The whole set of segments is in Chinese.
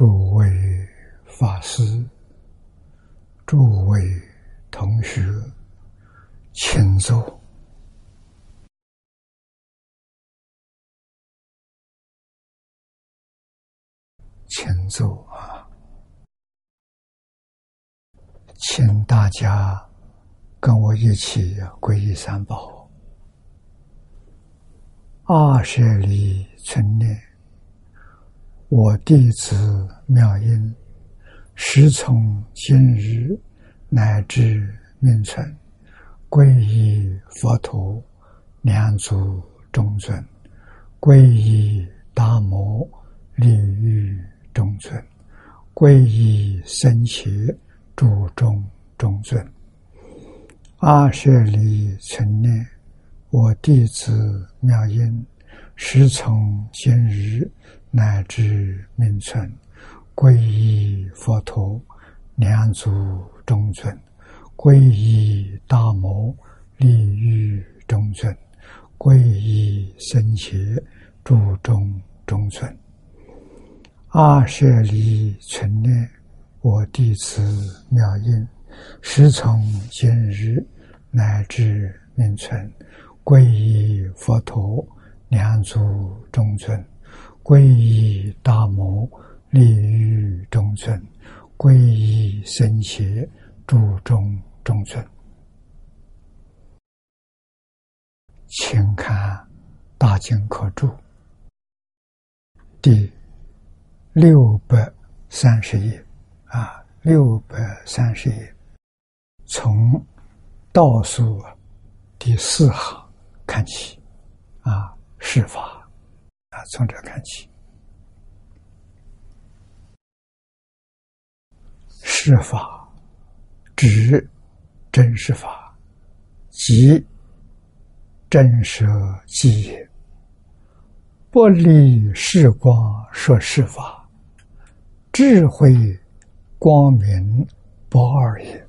诸位法师、诸位同学，请坐，请坐啊！请大家跟我一起皈依三宝，二舍里存念。我弟子妙音，时从今日乃至命存，皈依佛陀，两足中尊；皈依大摩利欲中尊；皈依僧伽注中中尊。阿舍利存念，我弟子妙音，时从今日。乃至名存，皈依佛陀，两足中尊；皈依大摩利欲中尊；皈依僧伽注中中尊。阿舍离存念，我弟子妙音，时从今日乃至名存，皈依佛陀，两足中尊。皈依大摩利于中尊，皈依僧伽注中中尊。请看《大经可注》第六百三十页啊，六百三十页，从倒数第四行看起啊，释法。从这看起，是法指真实法，即真实即也。不离世光说是法，智慧光明不二也。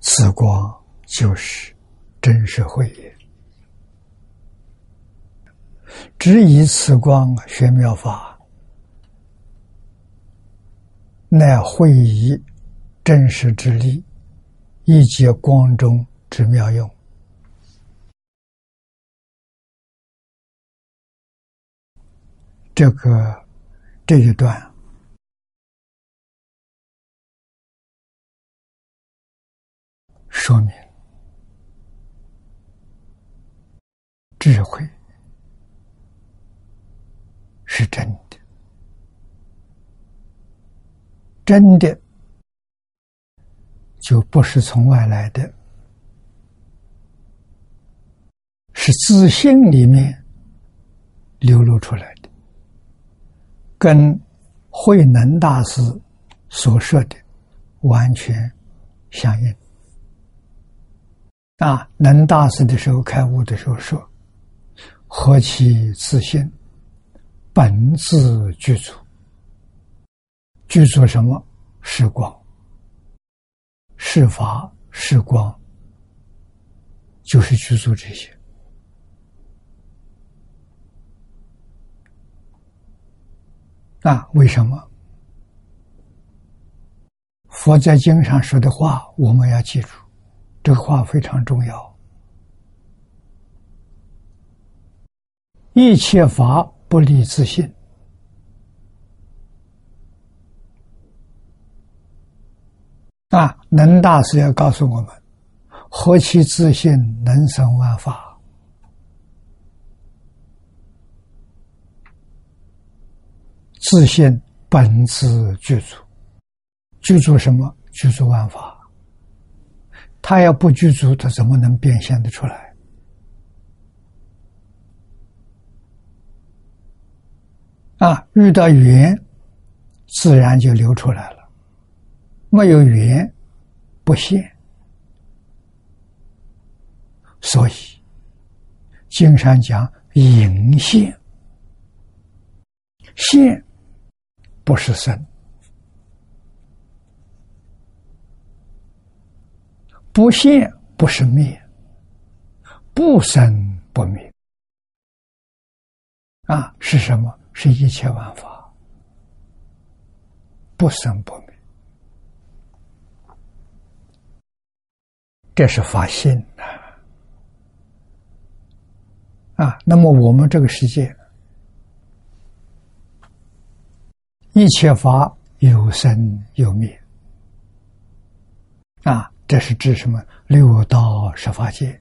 此光就是真实慧也。只以此光学妙法，乃会以真实之力，以解光中之妙用。这个这一段说明智慧。是真的，真的就不是从外来的，是自信里面流露出来的，跟慧能大师所说的完全相应。啊，能大师的时候开悟的时候说：“何其自信！”本自具足，具足什么？是光，是法，是光，就是具足这些。那为什么？佛在经上说的话，我们要记住，这个话非常重要。一切法。不离自信啊！能大师要告诉我们：何其自信，能生万法。自信本自具足，具足什么？具足万法。他要不具足，他怎么能变现的出来？啊，遇到缘，自然就流出来了；没有缘，不现。所以，经常讲隐现，现不是生，不现不是灭，不生不灭。啊，是什么？是一切万法，不生不灭。这是发心呐！啊，那么我们这个世界，一切法有生有灭。啊，这是指什么？六道十法界。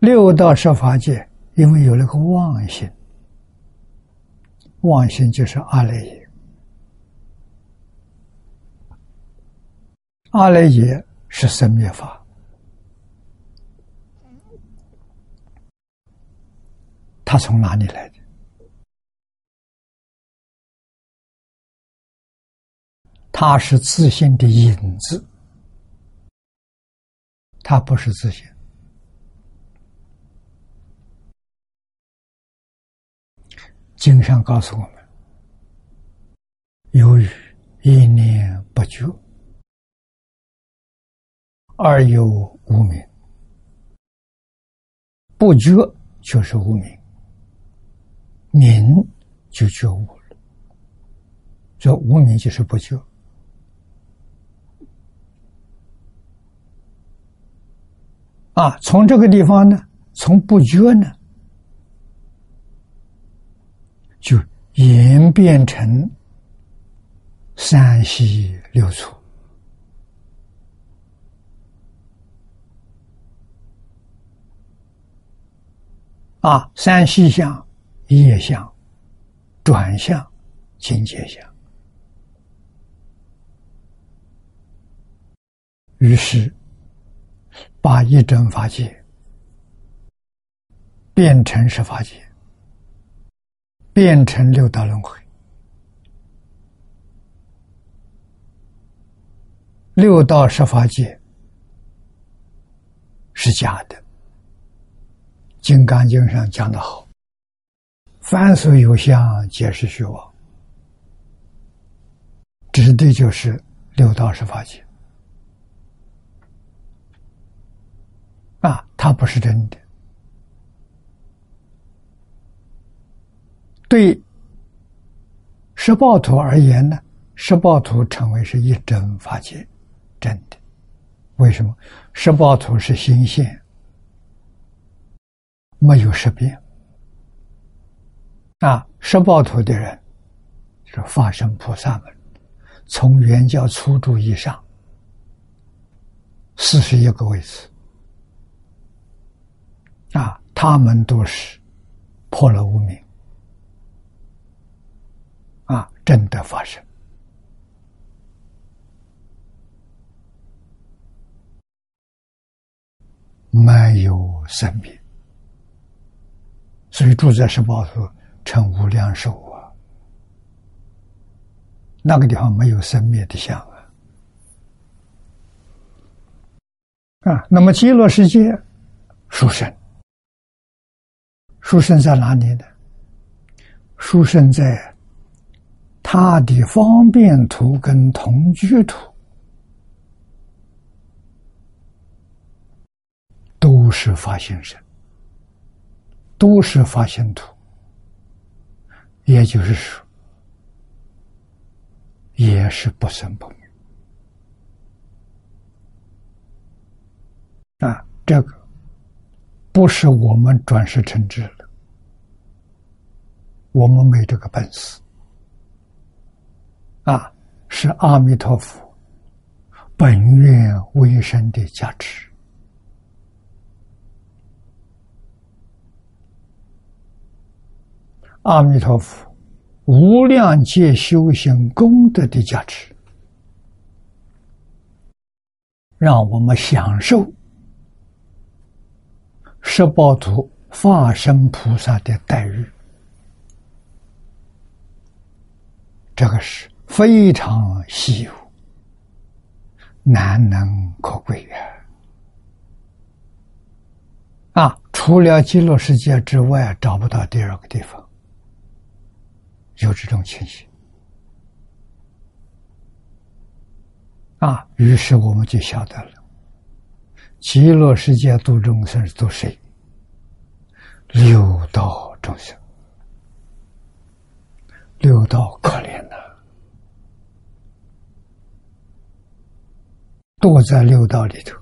六道十法界，因为有了个妄心，妄心就是阿赖耶，阿赖耶。是生灭法，它从哪里来的？它是自信的影子，它不是自信。经上告诉我们：由于一念不觉。而有无名，不觉就是无名，名就觉悟了。这无名就是不觉啊。从这个地方呢，从不觉呢，就演变成三西六处。啊，三西相、业相、转向、境界相，于是把一真法界变成十法界，变成六道轮回。六道十法界是假的。《金刚经》上讲的好：“凡所有相，皆是虚妄。”指的就是六道十法界啊，它不是真的。对十报图而言呢，十报图称为是一真法界，真的。为什么？十报图是心现。没有识别啊！十报图的人就是法身菩萨们，从原教初住以上四十一个位置啊，他们都是破了无名啊，真的发生没有生命。所以住在十报图成无量寿啊，那个地方没有生灭的相啊。啊，那么极乐世界书生，书生在哪里呢？书生在他的方便图跟同居图都是发现身。都是发现图，也就是说，也是不生不灭啊！这个不是我们转世成智了，我们没这个本事啊！是阿弥陀佛本愿为生的价值。阿弥陀佛，无量界修行功德的价值，让我们享受十报图化身菩萨的待遇，这个是非常稀有、难能可贵呀！啊，除了极乐世界之外，找不到第二个地方。有这种情形啊，于是我们就晓得了，极乐世界度众生是度谁？六道众生，六道可怜呐！都在六道里头，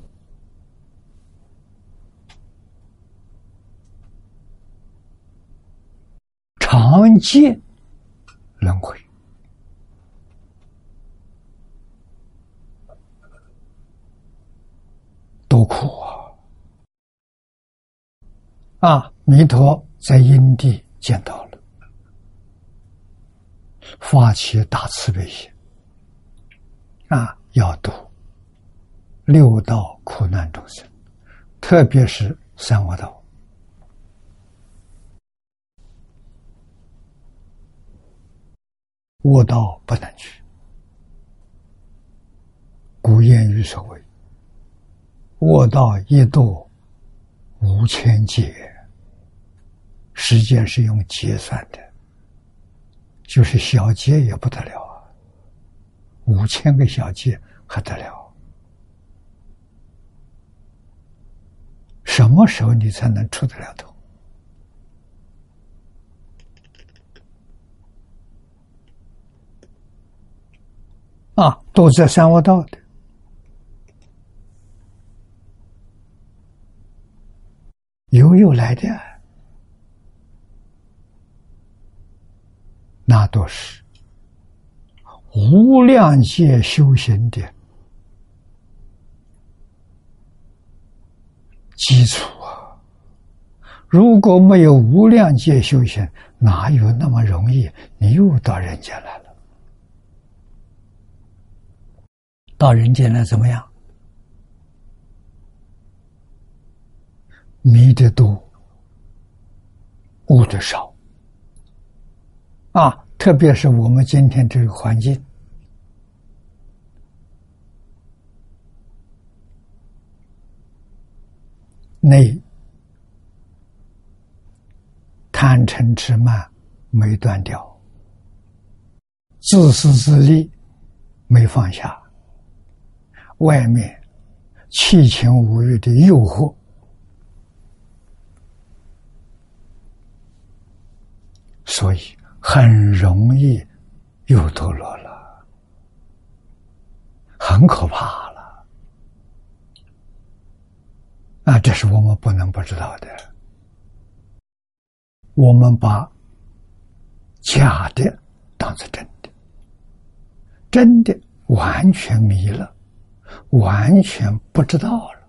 常见轮回，多苦啊！啊，弥陀在因地见到了，发起大慈悲心，啊，要度。六道苦难众生，特别是三恶道，恶道不能去。古谚语所谓：“恶道一堕无千劫。”时间是用劫算的，就是小劫也不得了啊！五千个小劫还得了？什么时候你才能出得了头？啊，都在三恶道的，悠悠来的，那都是无量界修行的。基础啊！如果没有无量劫修行，哪有那么容易？你又到人间来了，到人间来怎么样？迷的多，悟的少啊！特别是我们今天这个环境。内贪嗔痴慢没断掉，自私自利没放下，外面七情五欲的诱惑，所以很容易又堕落了，很可怕。那这是我们不能不知道的。我们把假的当做真的，真的完全迷了，完全不知道了。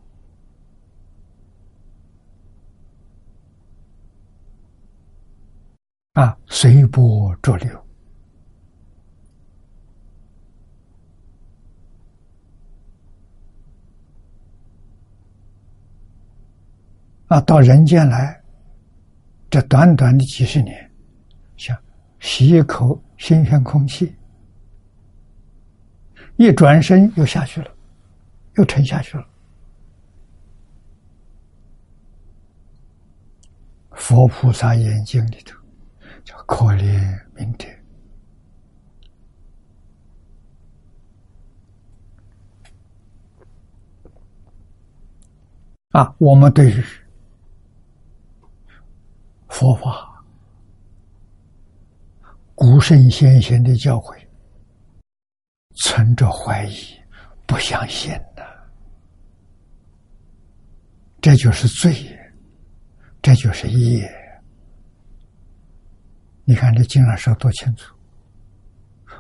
啊，随波逐流。啊，到人间来，这短短的几十年，像吸一口新鲜空气，一转身又下去了，又沉下去了。佛菩萨眼睛里头，叫可怜明天啊，我们对于。佛法，古圣先贤的教诲，存着怀疑，不相信的，这就是罪，这就是业。你看这经上说多清楚，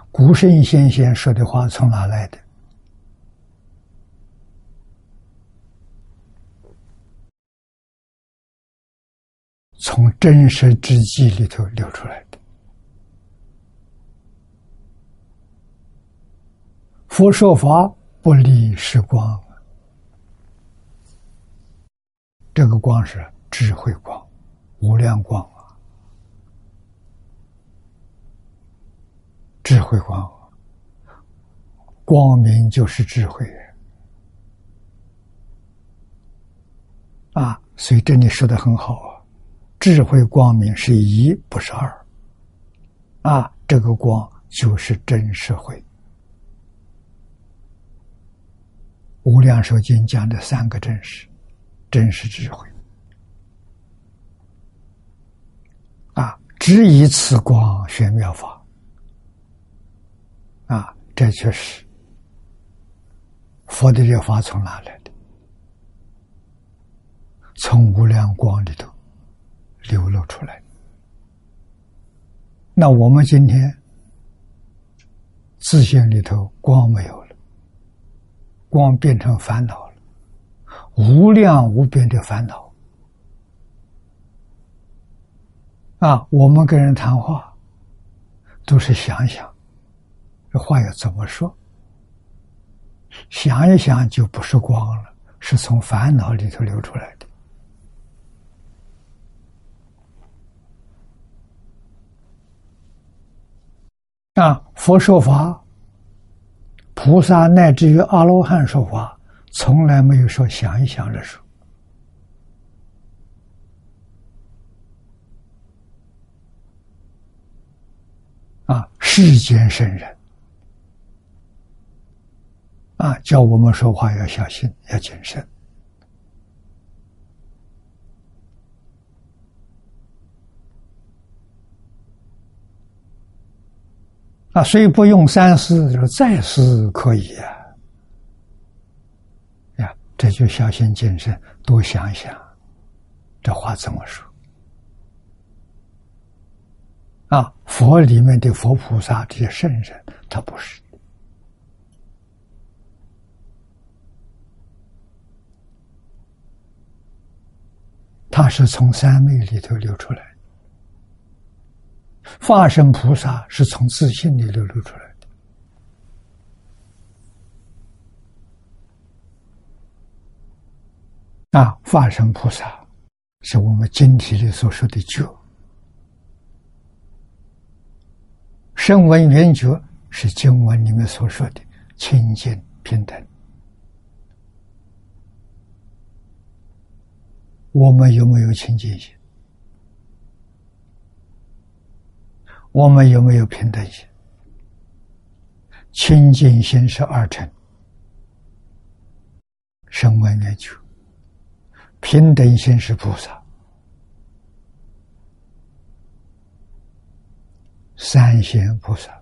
古圣先贤说的话从哪来的？从真实之际里头流出来的。佛说法不离时光，这个光是智慧光、无量光啊，智慧光，光明就是智慧啊！所以这里说的很好啊。智慧光明是一，不是二，啊，这个光就是真实慧。无量寿经讲的三个真实，真实智慧，啊，只以此光玄妙法，啊，这就是佛的这法从哪来的？从无量光里头。流露出来。那我们今天自信里头光没有了，光变成烦恼了，无量无边的烦恼。啊，我们跟人谈话，都是想想，这话要怎么说？想一想就不是光了，是从烦恼里头流出来的。啊，佛说法，菩萨乃至于阿罗汉说法，从来没有说想一想的说。啊，世间圣人啊，叫我们说话要小心，要谨慎啊，所以不用三思，就是再思可以啊。呀，这就小心谨慎，多想想，这话怎么说？啊，佛里面的佛菩萨这些圣人，他不是，他是从三昧里头流出来。化身菩萨是从自信里流露出来的。啊，化身菩萨是我们经体里所说的觉。声闻缘觉是经文里面所说的清净平等。我们有没有清净心？我们有没有平等心？清净心是二乘，声闻缘觉；平等心是菩萨。三贤菩萨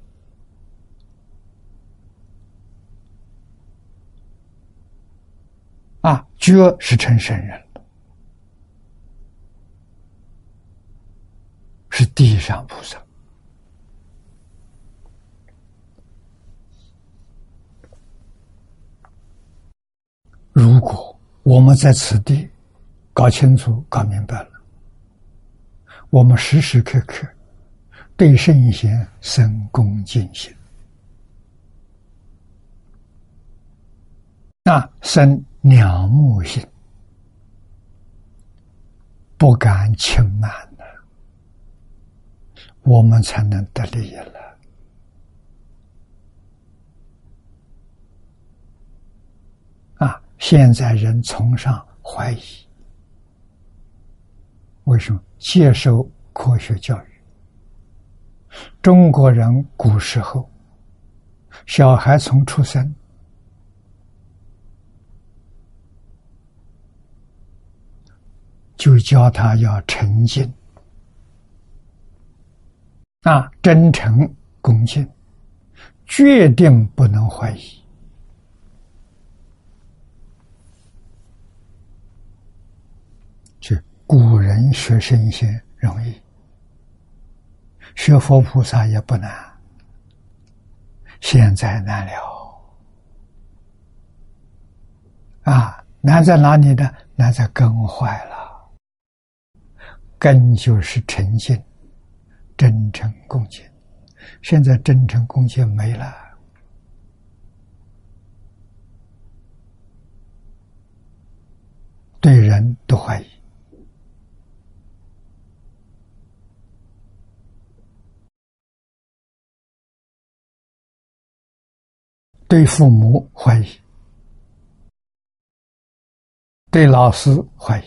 啊，觉是成圣人是地上菩萨。如果我们在此地搞清楚、搞明白了，我们时时刻刻。对圣贤生恭敬心，那生仰慕心，不敢轻慢的，我们才能得利益了。啊！现在人崇尚怀疑，为什么接受科学教育？中国人古时候，小孩从出生就教他要诚敬啊，真诚恭敬，决定不能怀疑。就古人学圣贤容易。学佛菩萨也不难，现在难了。啊，难在哪里呢？难在根坏了。根就是诚信、真诚恭敬。现在真诚恭敬没了，对人都怀疑。对父母怀疑，对老师怀疑。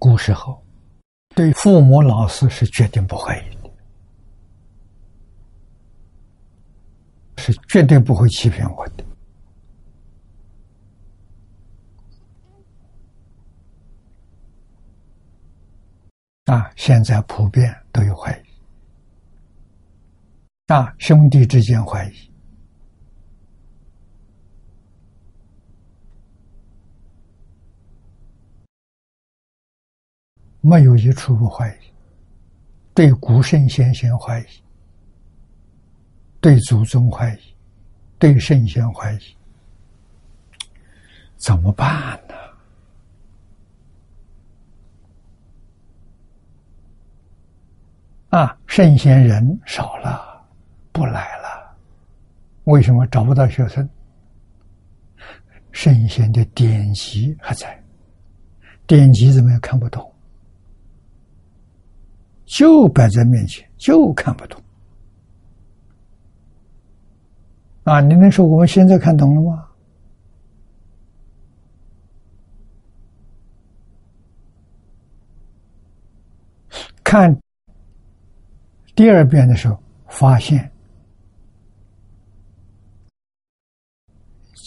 古时候，对父母、老师是绝对不怀疑的，是绝对不会欺骗我的。啊，现在普遍都有怀疑。啊兄弟之间怀疑。没有一处不怀疑对古圣先贤怀疑对祖宗怀疑对圣贤怀疑怎么办呢？啊圣贤人少了。不来了，为什么找不到学生？圣贤的典籍还在，典籍怎么样看不懂？就摆在面前，就看不懂。啊，你能说我们现在看懂了吗？看第二遍的时候，发现。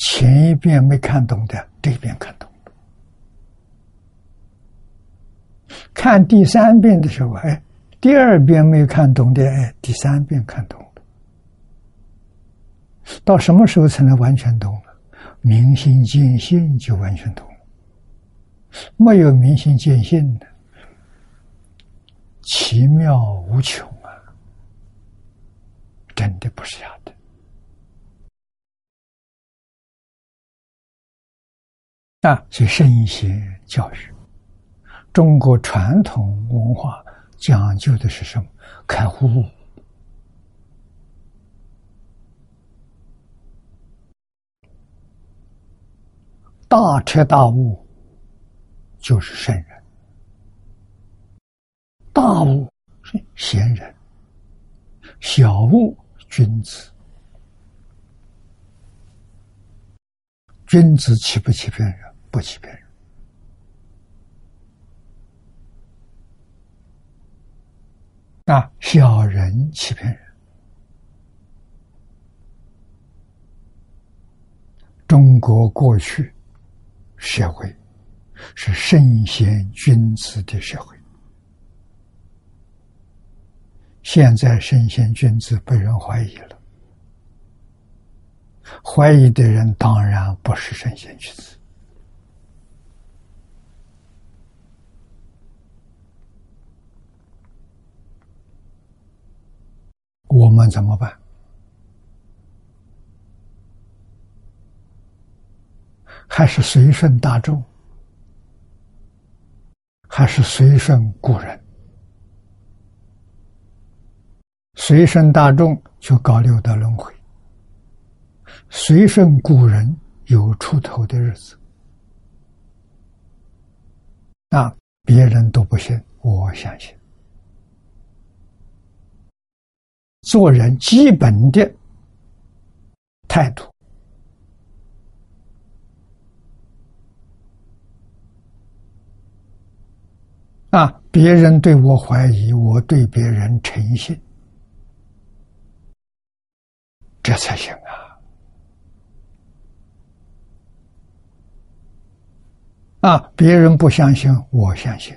前一遍没看懂的，这一遍看懂看第三遍的时候，哎，第二遍没看懂的，哎，第三遍看懂了。到什么时候才能完全懂了？明心见性就完全懂了。没有明心见性的，奇妙无穷啊！真的不是假的。啊，是圣贤教育。中国传统文化讲究的是什么？开悟。大彻大悟就是圣人，大悟是贤人，小悟君子。君子欺不欺骗人？不欺骗人啊！小人欺骗人。中国过去社会是圣贤君子的社会，现在圣贤君子被人怀疑了。怀疑的人当然不是圣贤君子。我们怎么办？还是随顺大众，还是随顺古人？随顺大众就搞六道轮回，随顺古人有出头的日子。那，别人都不信，我相信。做人基本的态度啊，别人对我怀疑，我对别人诚信，这才行啊！啊，别人不相信，我相信。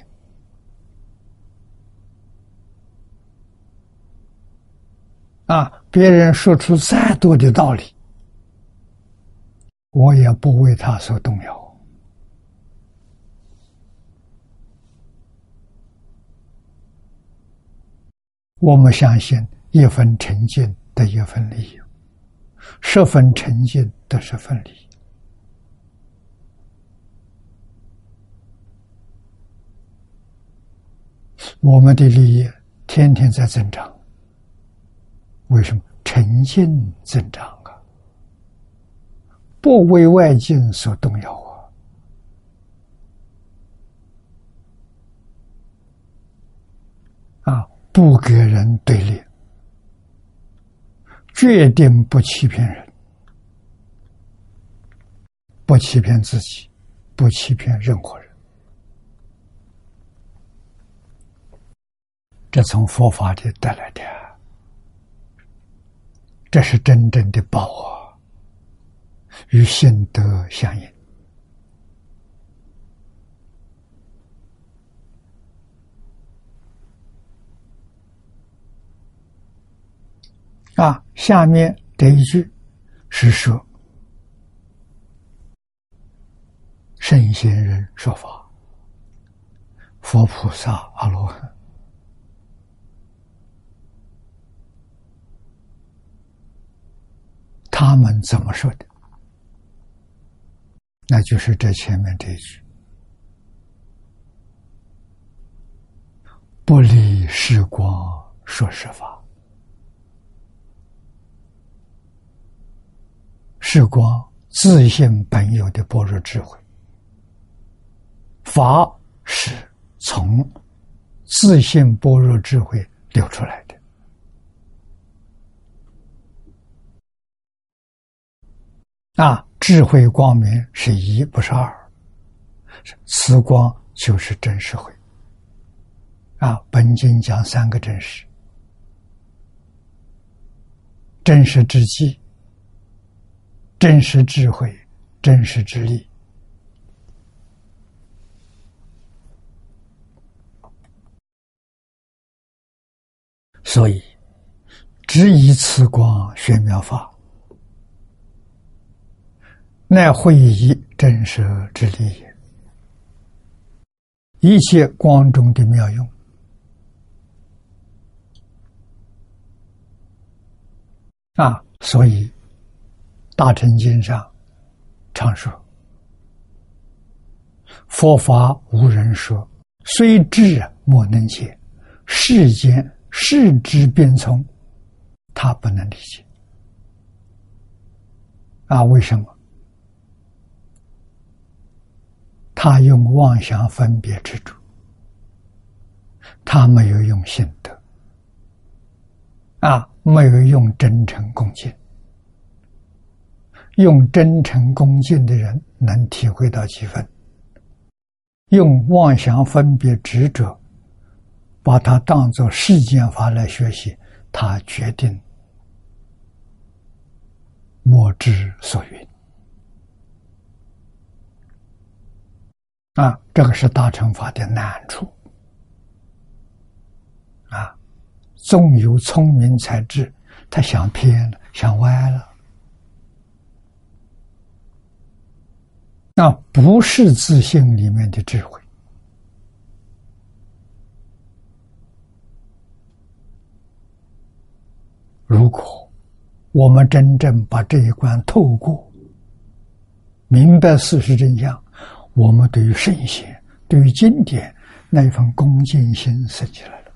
啊！别人说出再多的道理，我也不为他所动摇。我们相信一分沉静得一分利益，十分沉静得十分利益。我们的利益天天在增长。为什么诚信增长啊？不为外境所动摇啊！啊，不给人对立，决定不欺骗人，不欺骗自己，不欺骗任何人。这从佛法里带来的。这是真正的报啊，与心得相应啊！下面这一句是说，圣贤人说法，佛菩萨、阿罗汉，他们怎么说的？那就是这前面这一句：“不离时光说实法。”时光自性本有的般若智慧，法是从自性般若智慧流出来的。啊，智慧光明是一，不是二。此光就是真实慧。啊，本经讲三个真实：真实之际。真实智慧，真实之力，所以只以此光玄妙法，乃会以真实之力也。一切光中的妙用啊，所以。大乘经上常说：“佛法无人说，虽智莫能解。世间世之变从，他不能理解。啊，为什么？他用妄想分别执着，他没有用心得，啊，没有用真诚恭敬。”用真诚恭敬的人能体会到几分？用妄想分别执着，把它当做世间法来学习，他决定莫之所云。啊，这个是大乘法的难处。啊，纵有聪明才智，他想偏了，想歪了。那不是自信里面的智慧。如果我们真正把这一关透过，明白事实真相，我们对于圣贤、对于经典那一份恭敬心升起来了，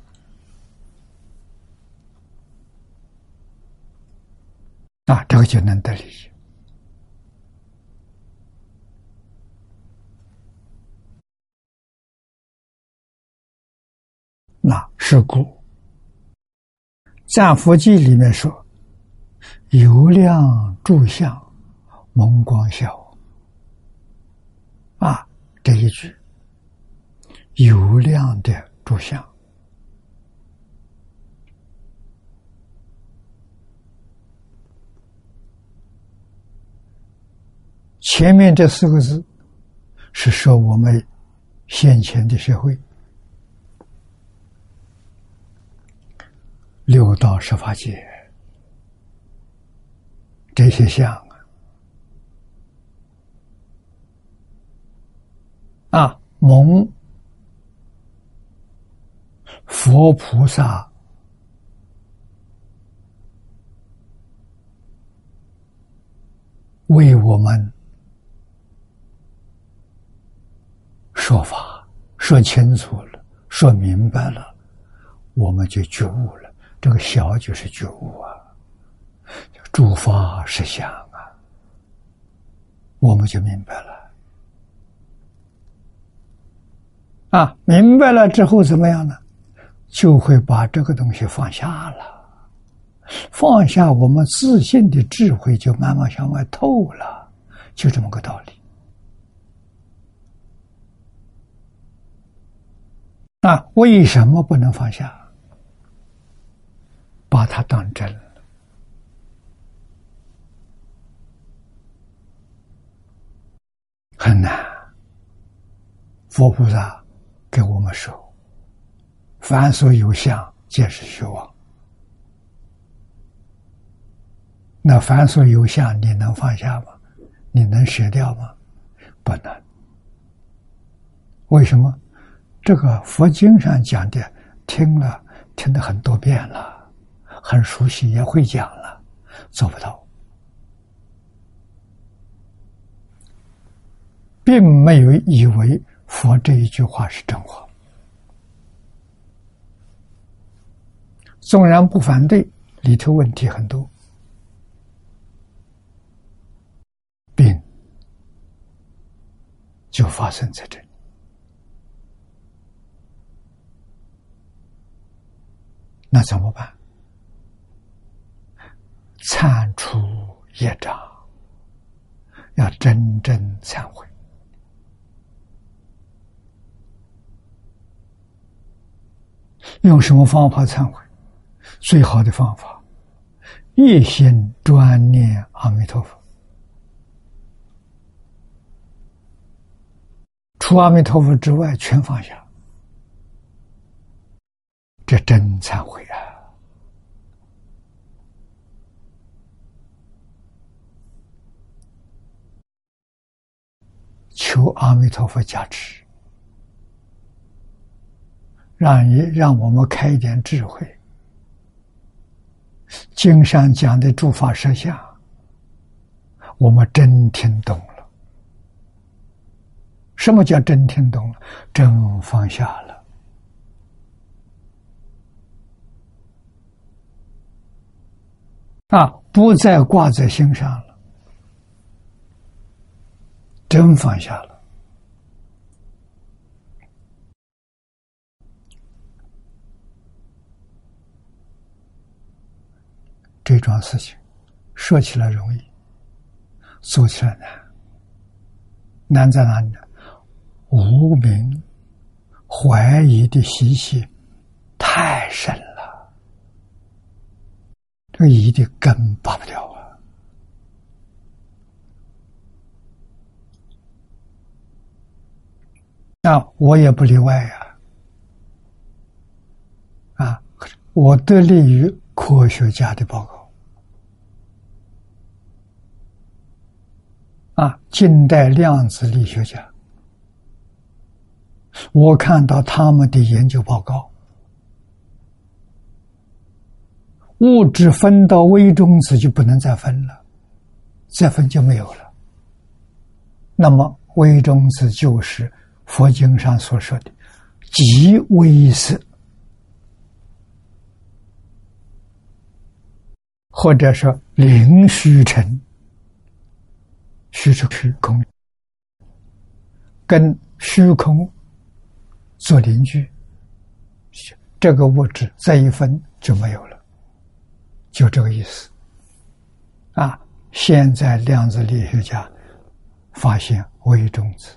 啊，这个就能得利益。那是故，《赞佛记》里面说：“油亮柱相，蒙光晓。”这一句，油亮的柱相，前面这四个字是说我们先前的社会。六道十法界，这些相啊，蒙佛菩萨为我们说法，说清楚了，说明白了，我们就觉悟了。这个小就是觉悟啊，诸法实相啊，我们就明白了。啊，明白了之后怎么样呢？就会把这个东西放下了，放下我们自信的智慧，就慢慢向外透了，就这么个道理。啊，为什么不能放下？把它当真了，很难。佛菩萨给我们说：“凡所有相，皆是虚妄。”那凡所有相，你能放下吗？你能舍掉吗？不能。为什么？这个佛经上讲的，听了听了很多遍了，很熟悉，也会讲了，做不到，并没有以为佛这一句话是真话。纵然不反对，里头问题很多，病就发生在这里。那怎么办？铲除业障，要真正忏悔。用什么方法忏悔？最好的方法，一心专念阿弥陀佛，除阿弥陀佛之外全放下，这真忏悔啊！求阿弥陀佛加持，让你让我们开一点智慧。经上讲的诸法实相，我们真听懂了。什么叫真听懂了？真放下了，啊，不再挂在心上了，真放下了。这桩事情说起来容易，做起来难。难在哪里呢？无名怀疑的习气太深了，这个疑的根拔不掉啊！那我也不例外呀！啊，我得利于科学家的报告。啊，近代量子力学家，我看到他们的研究报告，物质分到微中子就不能再分了，再分就没有了。那么微中子就是佛经上所说的极微色，或者说零虚尘。虚出虚空，跟虚空做邻居，这个物质再一分就没有了，就这个意思。啊，现在量子力学家发现微中子，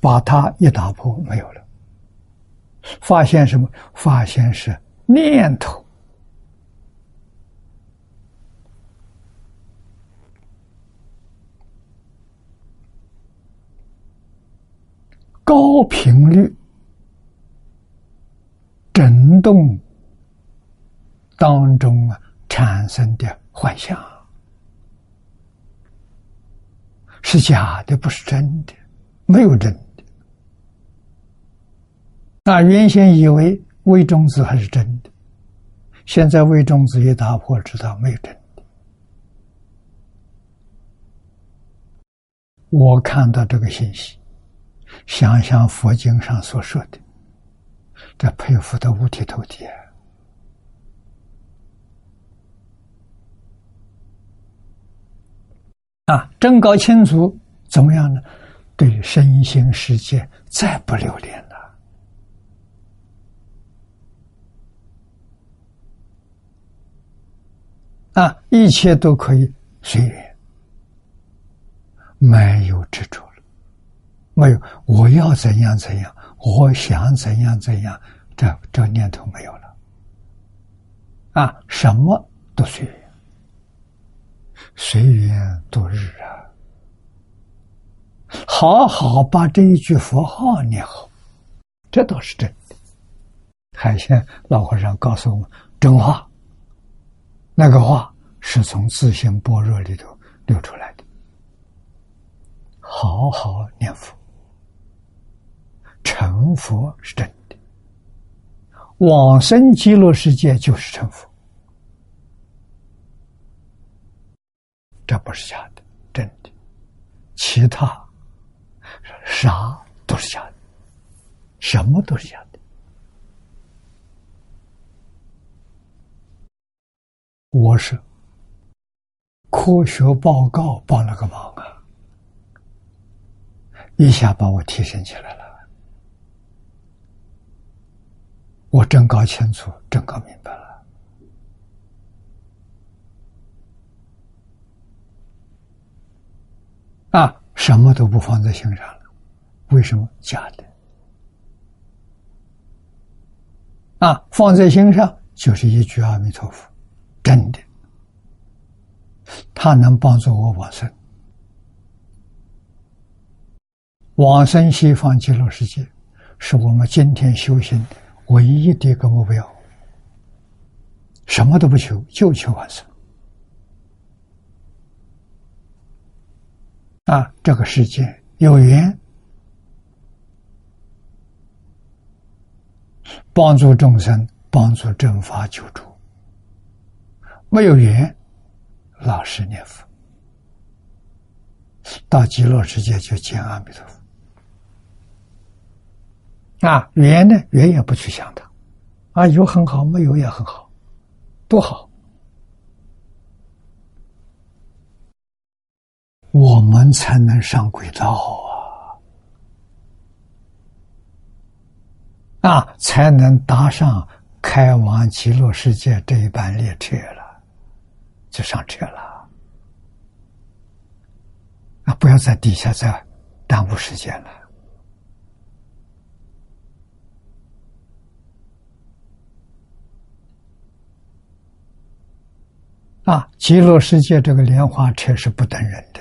把它一打破没有了，发现什么？发现是念头。高频率震动当中啊产生的幻象是假的，不是真的，没有真的。那原先以为微中子还是真的，现在微中子一打破，知道没有真的。我看到这个信息。想想佛经上所说的，这佩服的五体投地啊！真搞清楚怎么样呢？对身心世界再不留恋了啊！一切都可以随缘，没有执着。没有，我要怎样怎样，我想怎样怎样，这这念头没有了，啊，什么都随缘，随缘度日啊！好好把这一句佛号念好，这倒是真的。海鲜老和尚告诉我们真话，那个话是从自性般若里头流出来的。好好念佛。成佛是真的，往生极乐世界就是成佛，这不是假的，真的，其他啥都是假的，什么都是假的。我是科学报告帮了个忙啊，一下把我提升起来了。我真搞清楚，真搞明白了。啊，什么都不放在心上了，为什么？假的。啊，放在心上就是一句阿弥陀佛。真的，他能帮助我往生，往生西方极乐世界，是我们今天修行的唯一的一个目标。什么都不求，就求往生。啊，这个世界有缘，帮助众生，帮助正法救助。没有缘，老实念佛，到极乐世界就见阿弥陀佛。啊，缘呢，缘也不去想它，啊，有很好，没有也很好，多好。我们才能上轨道啊，啊，才能搭上开往极乐世界这一班列车了。就上车了，啊！不要在底下再耽误时间了。啊！极乐世界这个莲花车是不等人的，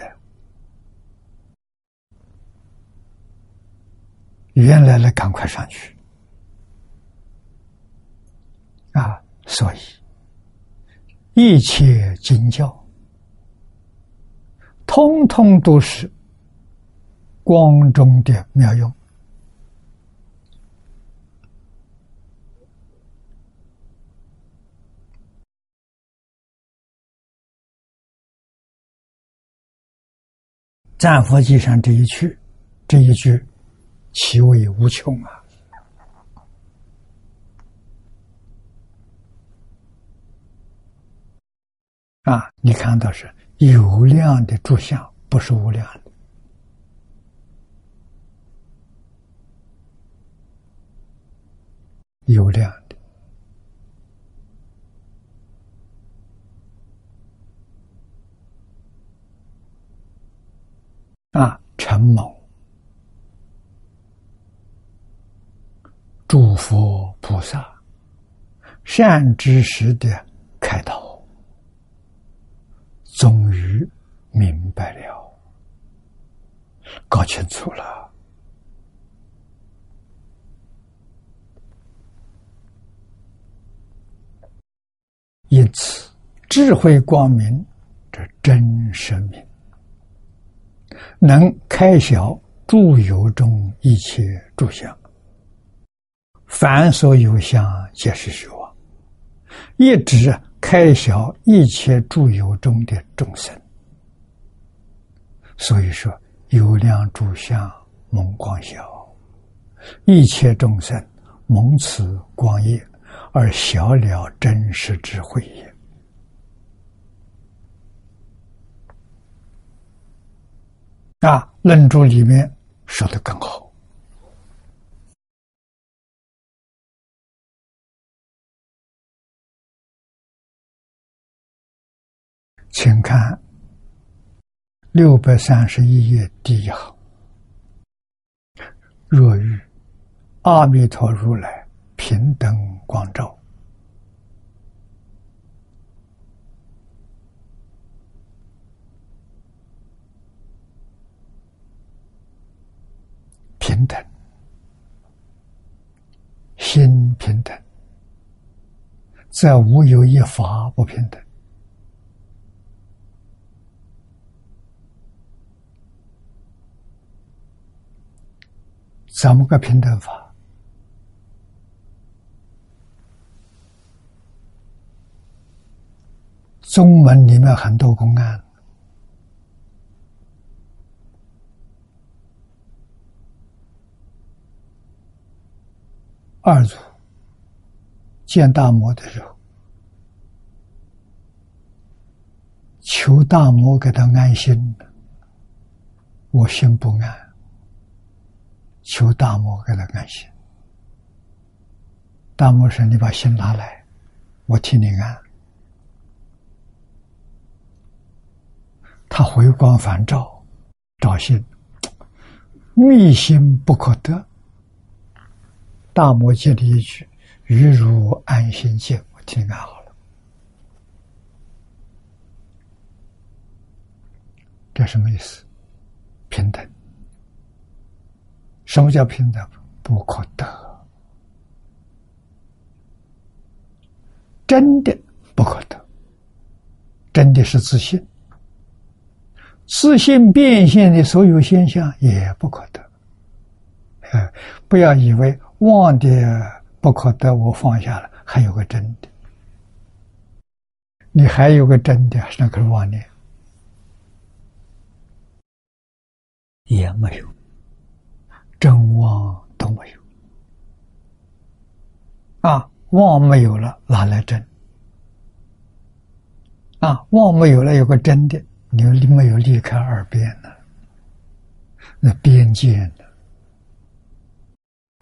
原来了，赶快上去。啊！所以。一切经教，通通都是光中的妙用。战佛记上这一句，这一句，其味无穷啊！啊，你看到是有量的诸相，不是无量的。有量的啊，陈某诸佛菩萨善知识的开导。终于明白了，搞清楚了。因此，智慧光明，这真生命，能开晓诸有中一切诸相，凡所有相，皆是虚妄，一直。开晓一切诸有中的众生，所以说有量诸相蒙光晓，一切众生蒙此光业而晓了真实智慧也。啊，论著里面说的更好。请看六百三十一页第一行：“若遇阿弥陀如来平等光照，平等，心平等，在无有一法不平等。怎么个平等法？中文里面很多公案。二祖见大魔的时候，求大魔给他安心，我心不安，求大魔给他安心。大魔说：“你把心拿来，我替你安。”他回光返照，照心，密心不可得。大摩接的一句：“欲如安心见。”我听安好了。这什么意思？平等。什么叫平等？不可得，真的不可得，真的是自信。自信变现的所有现象也不可得，哎，不要以为妄的不可得，我放下了，还有个真的，你还有个真的，那可是妄念，也没有，真妄都没有，啊，妄没有了，哪来真？啊，妄没有了，有个真的。你没有离开二边呢？那边界呢？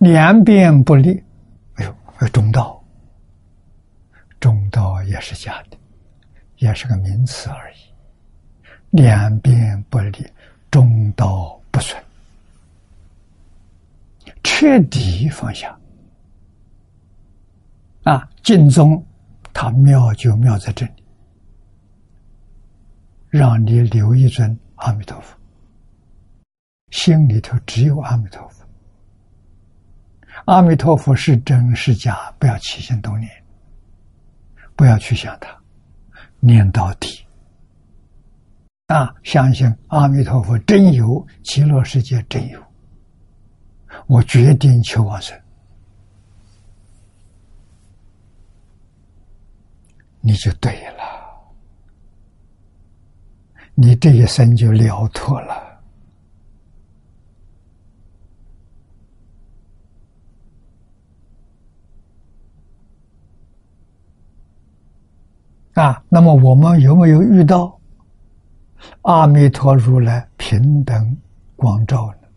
两边不利，哎呦，有中道，中道也是假的，也是个名词而已。两边不利，中道不存，彻底放下。啊，净宗它妙就妙在这里。让你留一尊阿弥陀佛，心里头只有阿弥陀佛。阿弥陀佛是真是假，不要起心动念，不要去想他，念到底。啊，相信阿弥陀佛真有，极乐世界真有，我决定求往生，你就对了。你这一生就了脱了啊！那么我们有没有遇到阿弥陀如来平等光照呢？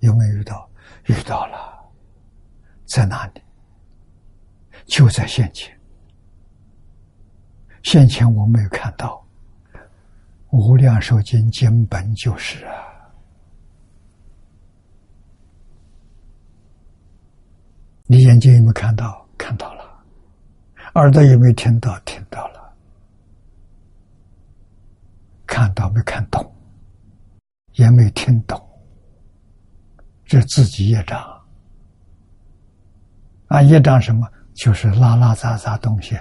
有没有遇到？遇到了，在哪里？就在现前。现前我没有看到。无量寿经根本就是啊！你眼睛有没有看到？看到了。耳朵有没有听到？听到了。看到没看懂？也没听懂。这自己业障啊！业障什么？就是拉拉杂杂东西，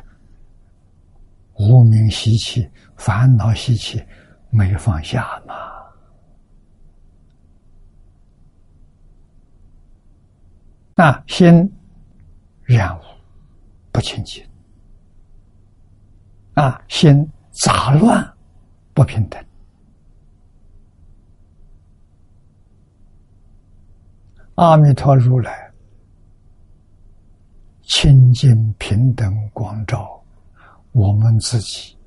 无名习气、烦恼习气。没放下嘛？那心染污不清净啊，心杂乱不平等。阿弥陀如来清净平等光照我们自己。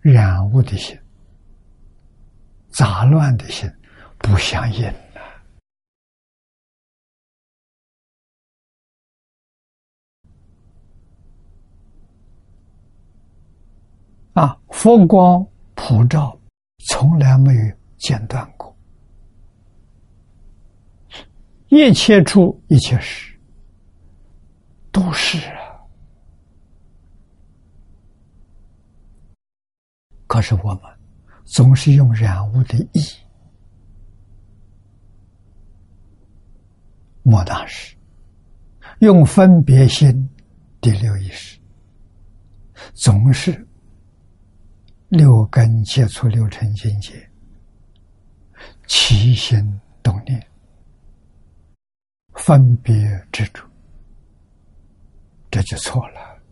染污的心、杂乱的心不相应了。啊，佛光普照，从来没有间断过。一切处一切时，都是啊。可是我们总是用染污的意，莫大师用分别心第六意识，总是六根接触六尘境界，起心动念，分别执着，这就错了。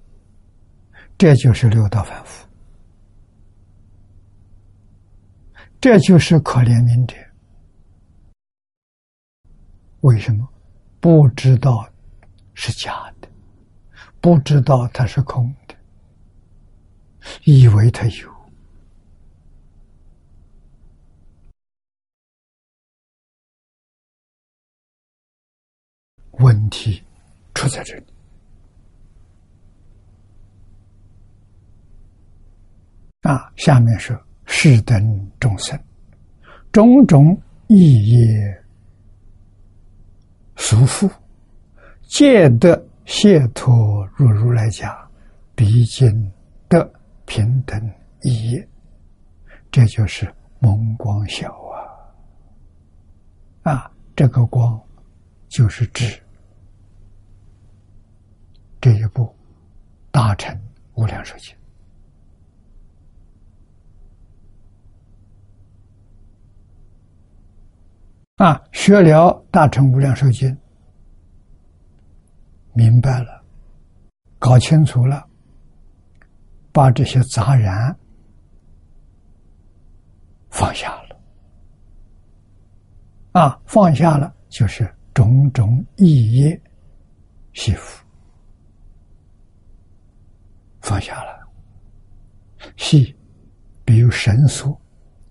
这就是六道凡夫，这就是可怜悯者。为什么不知道是假的？不知道它是空的，以为它有。问题出在这里啊！下面是世等众生，种种意业俗缚，皆得解脱入如来家，毕竟得平等意业，这就是蒙光晓啊！啊，这个光就是智。这一步，大成无量寿经啊，学了大成无量寿经，明白了，搞清楚了，把这些杂然放下了，啊，放下了就是种种意业幸福。放下了，系，比如绳索，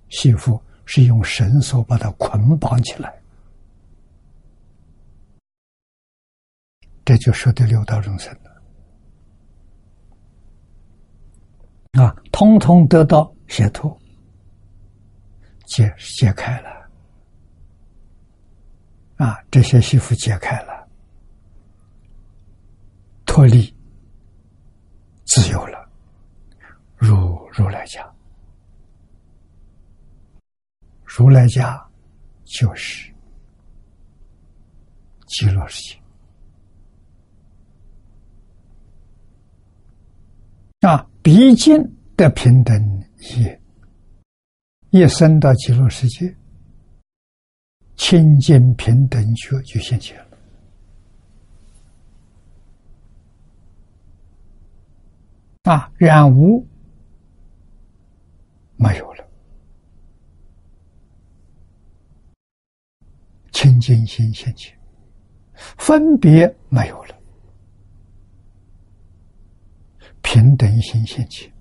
系缚是用绳索把它捆绑起来，这就说的六道众生了，啊，通通得到解脱，解解开了，啊，这些媳妇解开了，脱离。自由了，如如来家。如来家就是极乐世界啊！毕竟的平等也，一生到极乐世界，清净平等觉就现前了。啊，染污没有了，清净心现前，分别没有了，平等心现前，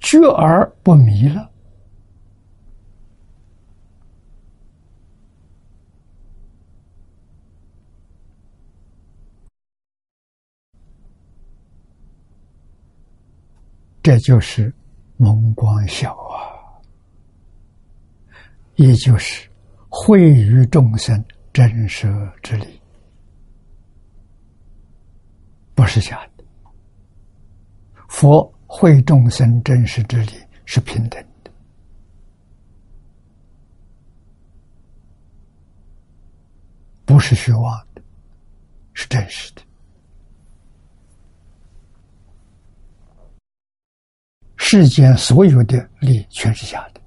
觉而不迷了。这就是蒙光晓啊，也就是惠于众生真实之理，不是假的。佛惠众生真实之理是平等的，不是虚妄的，是真实的。世间所有的利全是假的，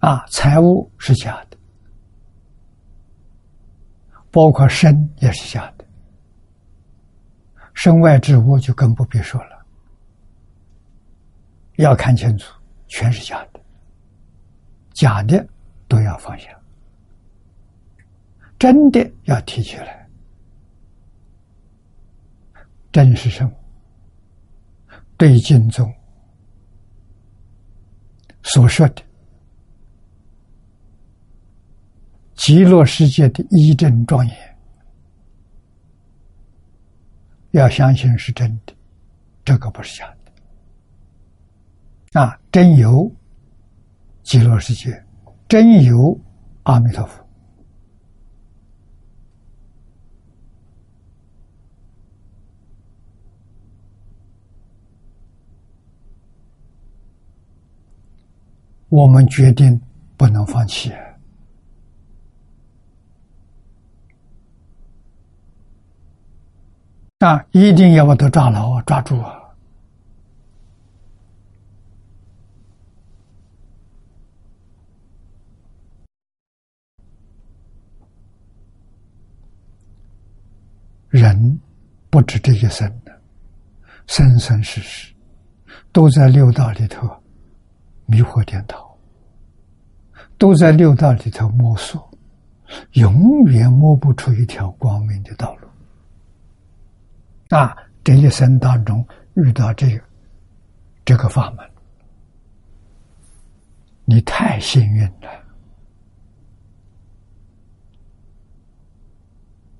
啊，财物是假的，包括身也是假的，身外之物就更不必说了，要看清楚，全是假的，假的都要放下，真的要提起来。真是什么？对经中所说的极乐世界的一真庄严，要相信是真的，这个不是假的。啊，真有极乐世界，真有阿弥陀佛。我们决定不能放弃。啊，一定要把它抓牢、抓住啊！人不止这一生的，生生世世都在六道里头迷惑颠倒。都在六道里头摸索，永远摸不出一条光明的道路。啊，这一生当中遇到这个这个法门，你太幸运了。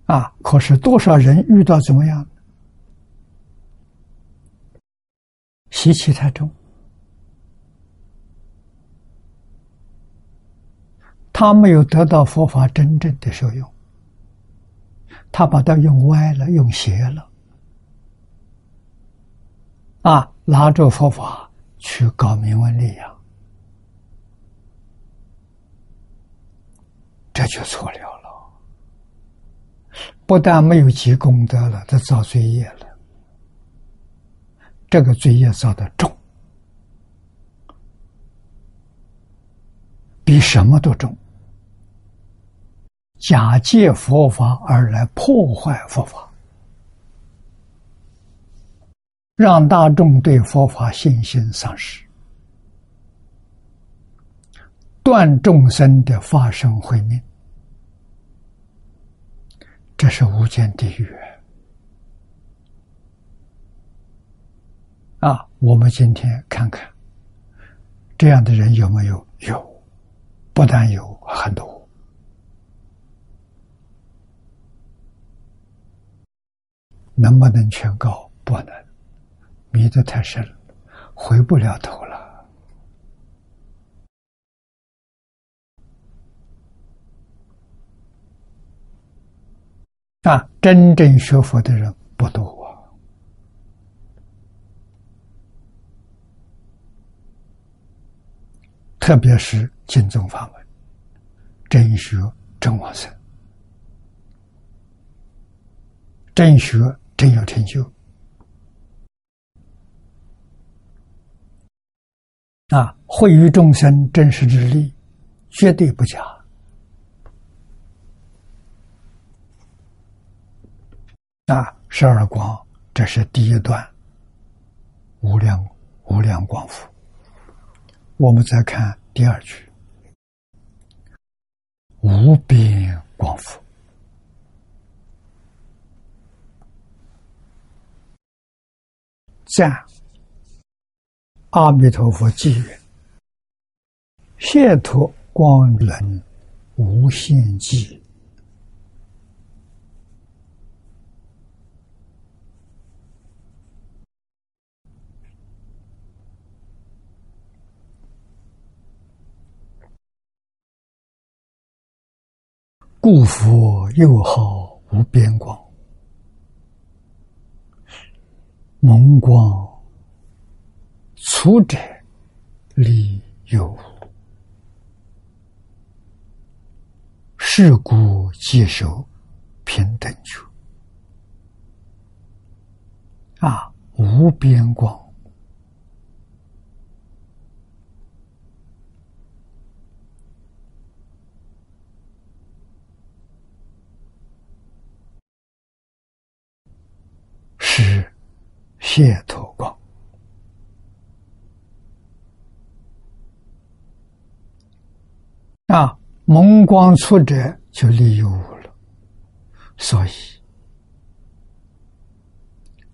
啊！可是多少人遇到怎么样？习气太重，他没有得到佛法真正的受用，他把它用歪了，用邪了，啊！拿着佛法去搞名闻利养，这就错了了。不但没有积功德了，他造罪业了。这个罪业造的重，比什么都重。假借佛法而来破坏佛法，让大众对佛法信心丧失，断众生的发生慧命。这是无间地狱啊！我们今天看看，这样的人有没有？有，不但有很多，能不能劝告？不能，迷得太深，回不了头了。啊，真正学佛的人不多啊，特别是净宗法门，真学真往生，真学真有成就啊！惠于众生真实之力，绝对不假。啊，十二光，这是第一段无量无量光福。我们再看第二句，无边光福，赞阿弥陀佛偈云：“谢脱光轮无限寂。”故佛又好无边光，蒙光粗者力有，是故接受平等处啊，无边光。是谢土光啊，蒙光出者就利用了，所以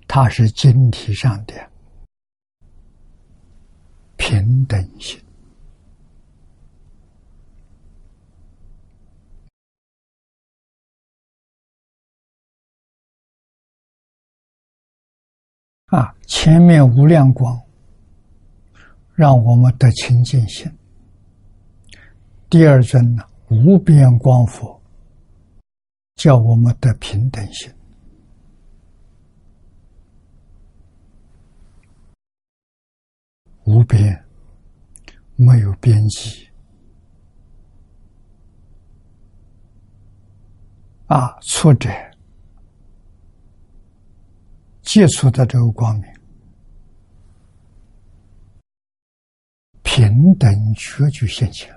它是晶体上的平等性。啊，前面无量光，让我们得清净心；第二尊呢，无边光佛，叫我们得平等心。无边，没有边际。啊，挫折。接触的这个光明，平等觉就现前。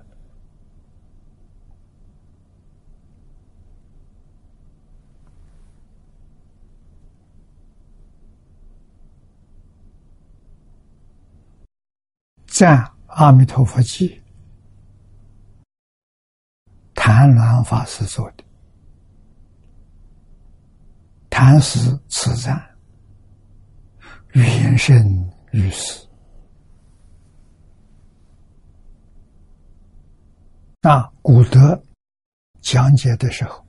赞阿弥陀佛记，谭鸾法师做的，谭师此赞。远胜于死。那古德讲解的时候，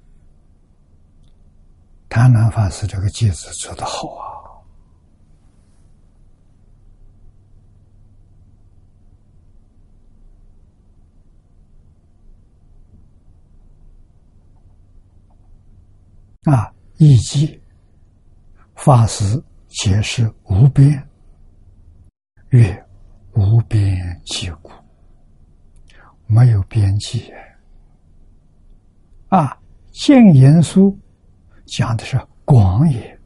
谭鸾法师这个句子做的好啊。啊！以及法师解释无边，曰无边际故，没有边际。啊，净言书讲的是广也，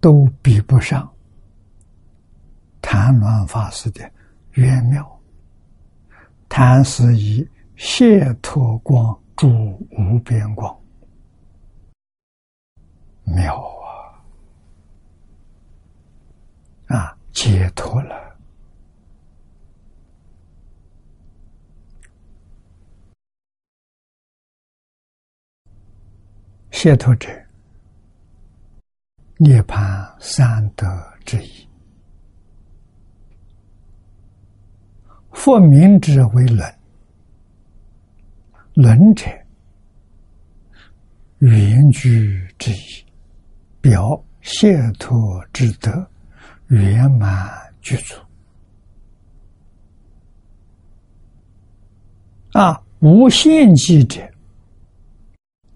都比不上谭鸾法师的圆妙。谭师以解脱光助无边光。妙啊！啊，解脱了，解脱者，涅槃三德之一。复名之为伦，伦者，圆具之意。表解脱之德圆满具足啊！无限记者，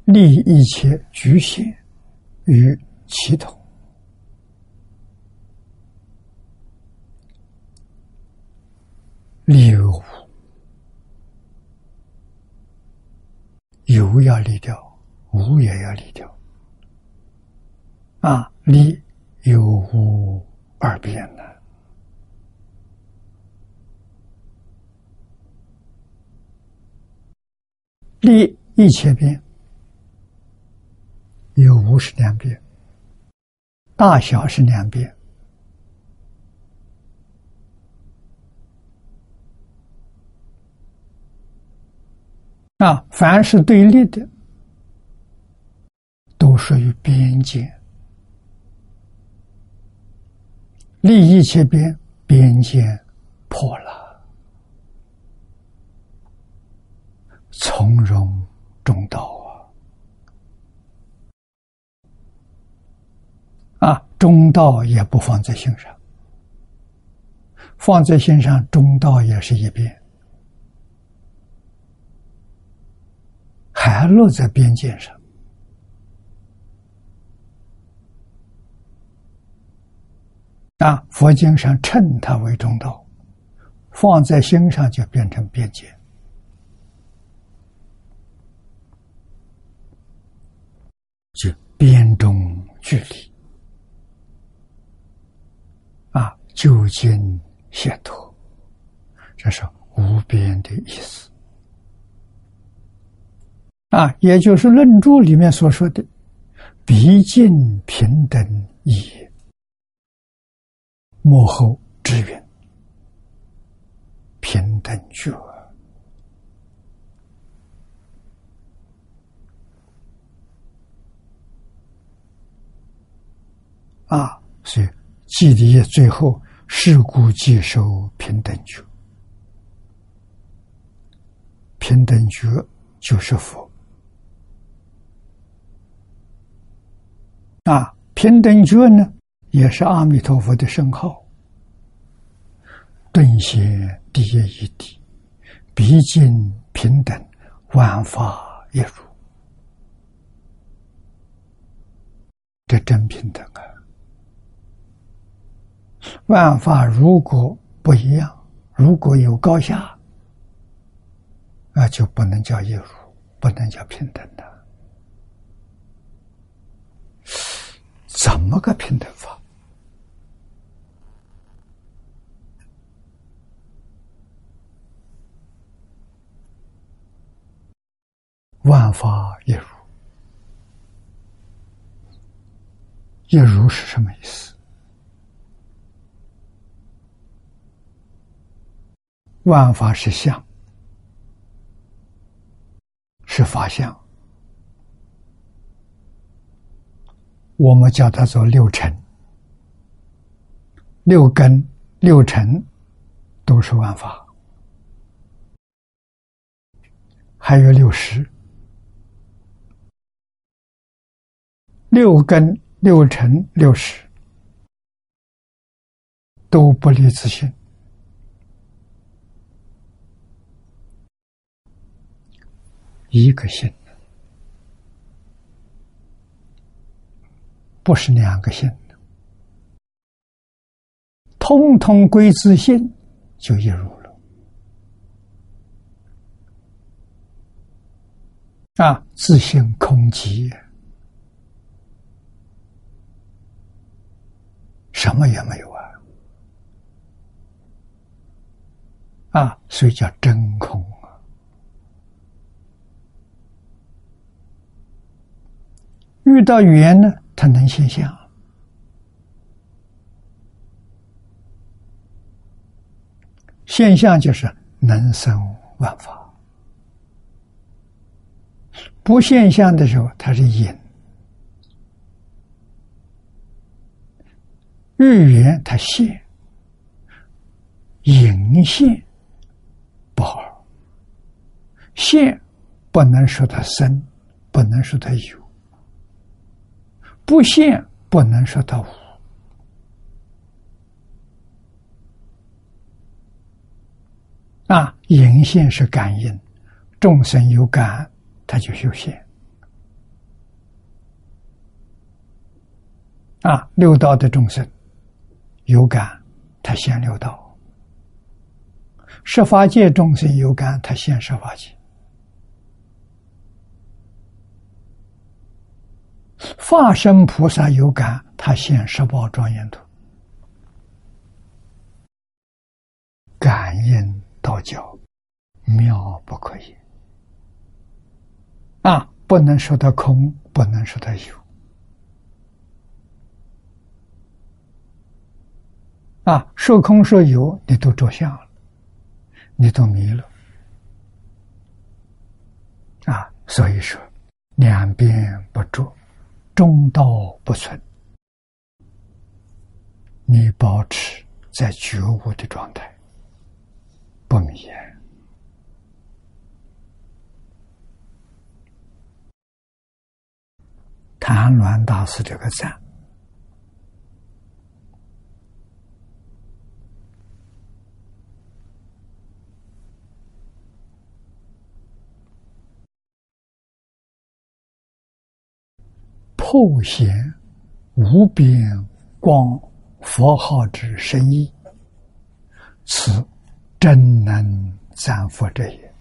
立一切局限与其同。立无有要立掉，无也要立掉。啊，离有无二边呢？离一千遍，有无是两遍，大小是两遍。啊，凡是对立的，都属于边界。利益切边边界破了，从容中道啊！啊，中道也不放在心上，放在心上，中道也是一边，还落在边界上。啊，佛经上称它为中道，放在心上就变成边界，就边中距离。啊，究竟解脱，这是无边的意思。啊，也就是论著里面所说的“毕竟平等义”。幕后支援，平等觉啊！所以记底最后事故接受平等觉，平等觉就是佛啊！平等觉呢？也是阿弥陀佛的圣号，顿显第一义谛，毕竟平等，万法一如，这真平等啊！万法如果不一样，如果有高下，那就不能叫一如，不能叫平等的。怎么个平等法？万法一如，一如是什么意思？万法是相，是法相，我们叫它做六尘、六根、六尘，都是万法，还有六识、六根、六尘、六识，都不离自性。一个性，不是两个性，通通归自性，就一如了。啊，自性空寂，什么也没有啊！啊，所以叫真空啊。遇到缘呢，它能现象；现象就是能生万法。不现象的时候，它是隐；遇缘它现，隐现不好。现不能说它生，不能说它有。不现不能说它无啊，隐现是感应，众生有感，他就修现啊。六道的众生有感，他现六道；十法界众生有感，他现十法界。化身菩萨有感，他现十宝庄严土，感应道教妙不可言啊！不能说它空，不能说它有啊！说空说有，你都着相了，你都迷了啊！所以说，两边不着。中道不存，你保持在觉悟的状态，不迷。谭鸾大师这个赞。后显无边光佛号之深意，此真能赞佛者也。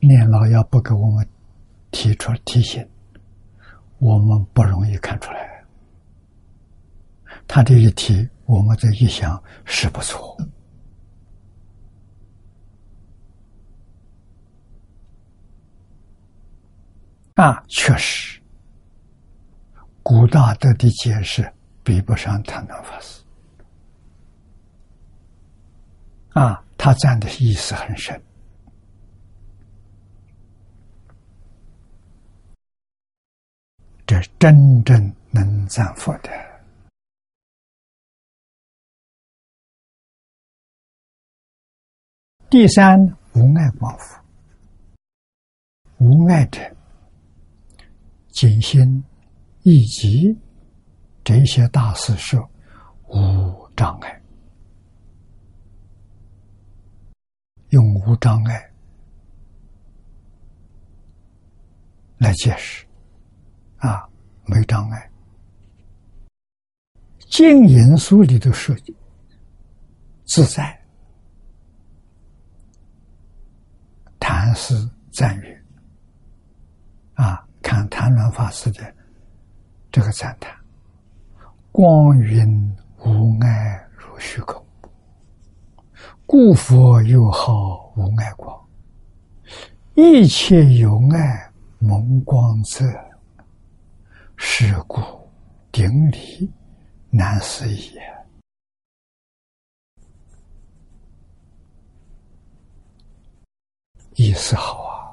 念老要不给我们提出提醒，我们不容易看出来。他这一提，我们这一想是不错。啊，确实，古大德的解释比不上唐南法师。啊，他讲的意思很深，这真正能赞佛的。第三，无爱光佛，无爱者。谨心、以及这些大事说无障碍，用无障碍来解释啊，没障碍。经因素里头说自在，谈是赞誉啊。看谭峦法师的这个赞叹：“光云无碍如虚空，故佛又好无碍光；一切有碍蒙光者，是故顶礼难思也。”意思好啊。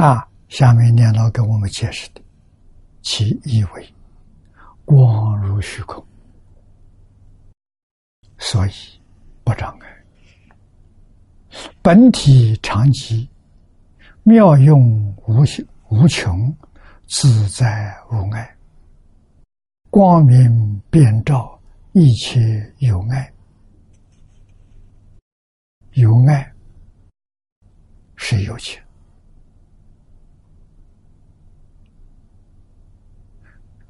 啊，下面念老给我们解释的，其意为光如虚空，所以不障碍。本体常寂，妙用无无穷，自在无碍，光明遍照一切有爱。有爱是有情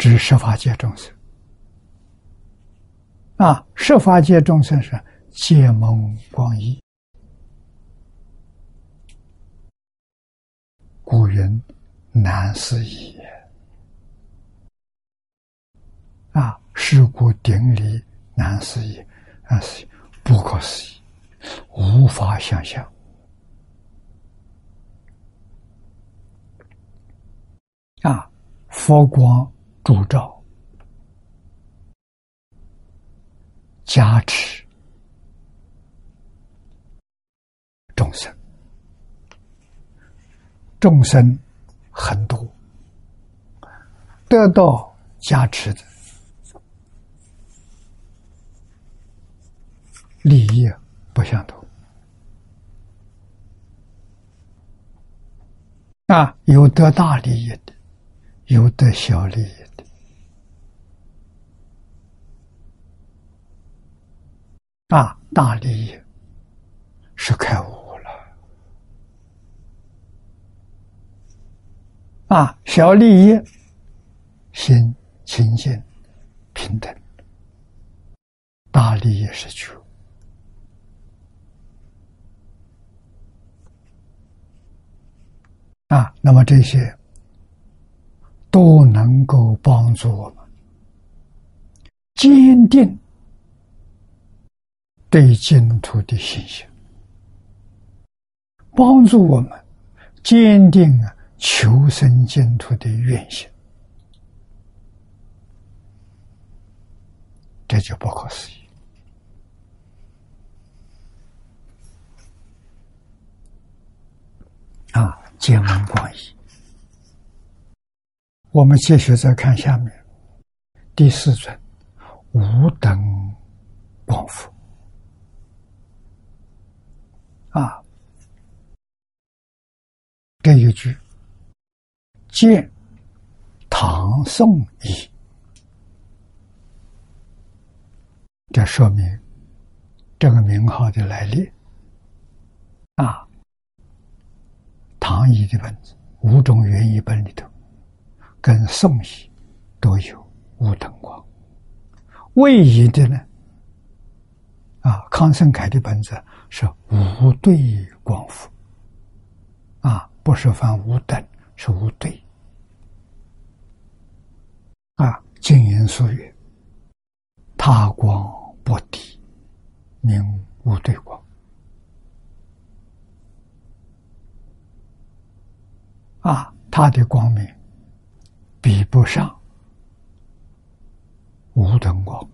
指十法界众生啊，十法界众生是皆蒙光意。古人难思议啊，事故定理难思议，难思议，不可思议，无法想象啊！佛光烛照，加持。众生。众生很多，得到加持的。利益不相同。啊，有得大利益的，有得小利益的。啊，大利益是开悟了。啊，小利益，心清净平等；大利益是求啊。那么这些都能够帮助我们坚定对净土的信心，帮助我们坚定啊。求生净土的愿心，这就不可思议啊！见闻广义，我们继续再看下面第四尊无等光佛啊，这一句。见唐宋仪，这说明这个名号的来历啊。唐仪的本子五种原译本里头，跟宋仪都有五等光。魏仪的呢，啊，康生凯的本子是五对光复，不是翻五等。是无对啊，静言所语，他光不敌，名无对光啊，他的光明比不上无等光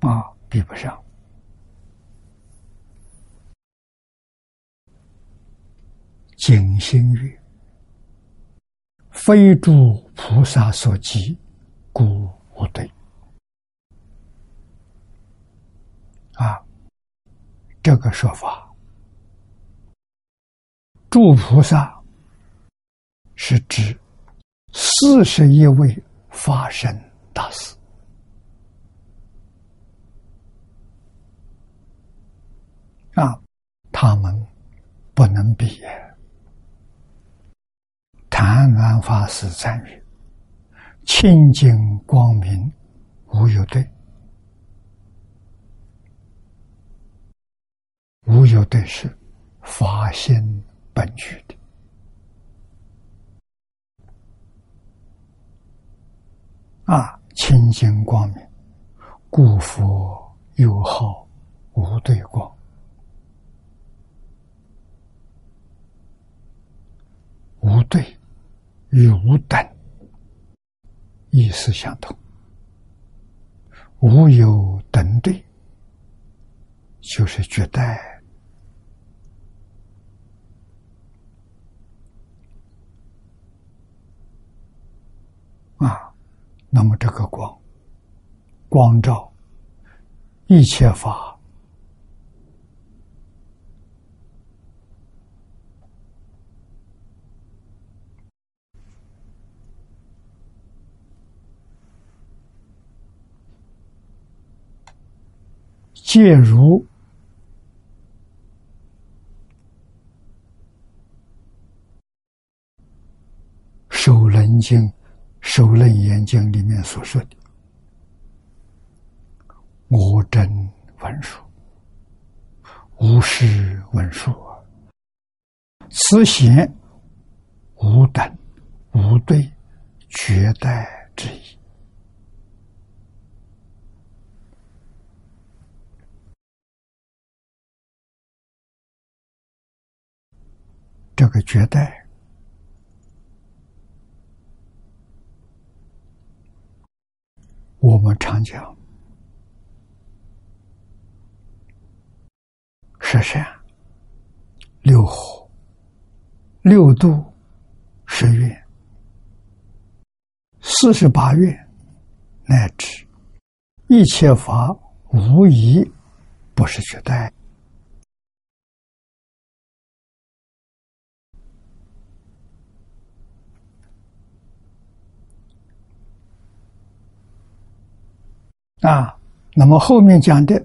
啊，比不上。景心语，非诸菩萨所及，故无对。啊，这个说法，诸菩萨是指四十一位法身大师啊，他们不能比。禅安法师赞誉：清净光明无有对，无有对是法性本具的啊，清净光明，故佛有号无对光，无对。与无等意思相同，无有等对，就是绝代啊。那么这个光，光照一切法。介如《首楞经》《首楞严经》里面所说的“我真文殊，无师文殊，此贤无等无对，绝代之意。”这个绝代，我们常讲十善、六火、六度、十月、四十八月，乃至一切法，无疑不是绝代。啊，那么后面讲的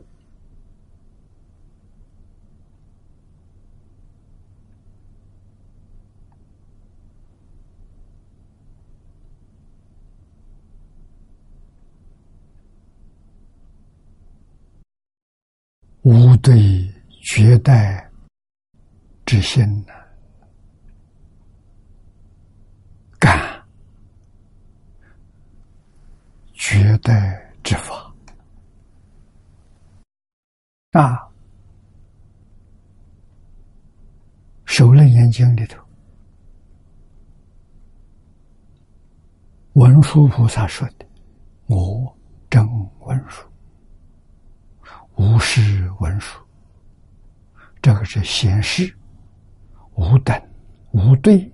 无对绝代之心呢，感绝代之法。啊，《首楞严经》里头，文殊菩萨说的：“我真文殊，无师文殊。”这个是显示无等无对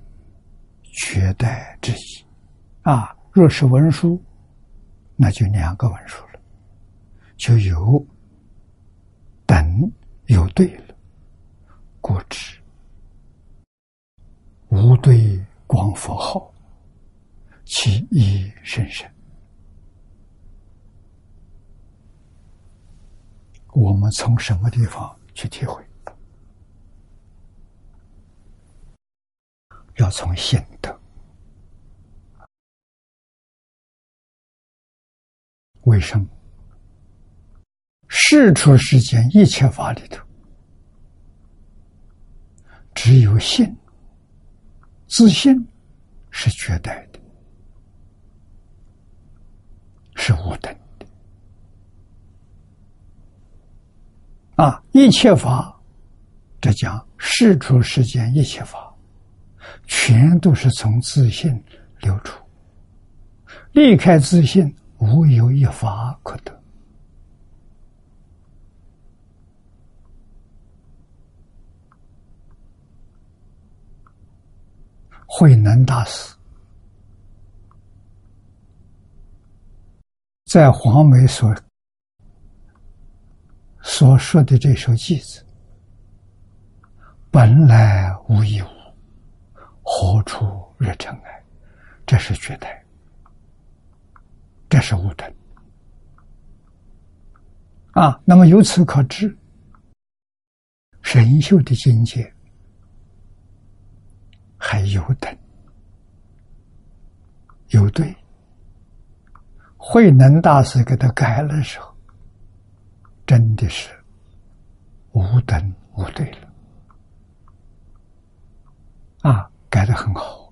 绝代之意。啊，若是文殊，那就两个文殊了，就有。等有对了，故知无对光佛号，其意甚深。我们从什么地方去体会？要从心得。为什么？世出世间一切法里头，只有信、自信是绝对的，是无等的。啊，一切法，这讲世出世间一切法，全都是从自信流出，离开自信，无有一法可得。慧能大师在黄梅所所说的这首偈子：“本来无一物，何处惹尘埃？”这是绝代，这是无等啊！那么由此可知，神秀的境界。还有等，有对。慧能大师给他改了时候，真的是无等无对了，啊，改的很好。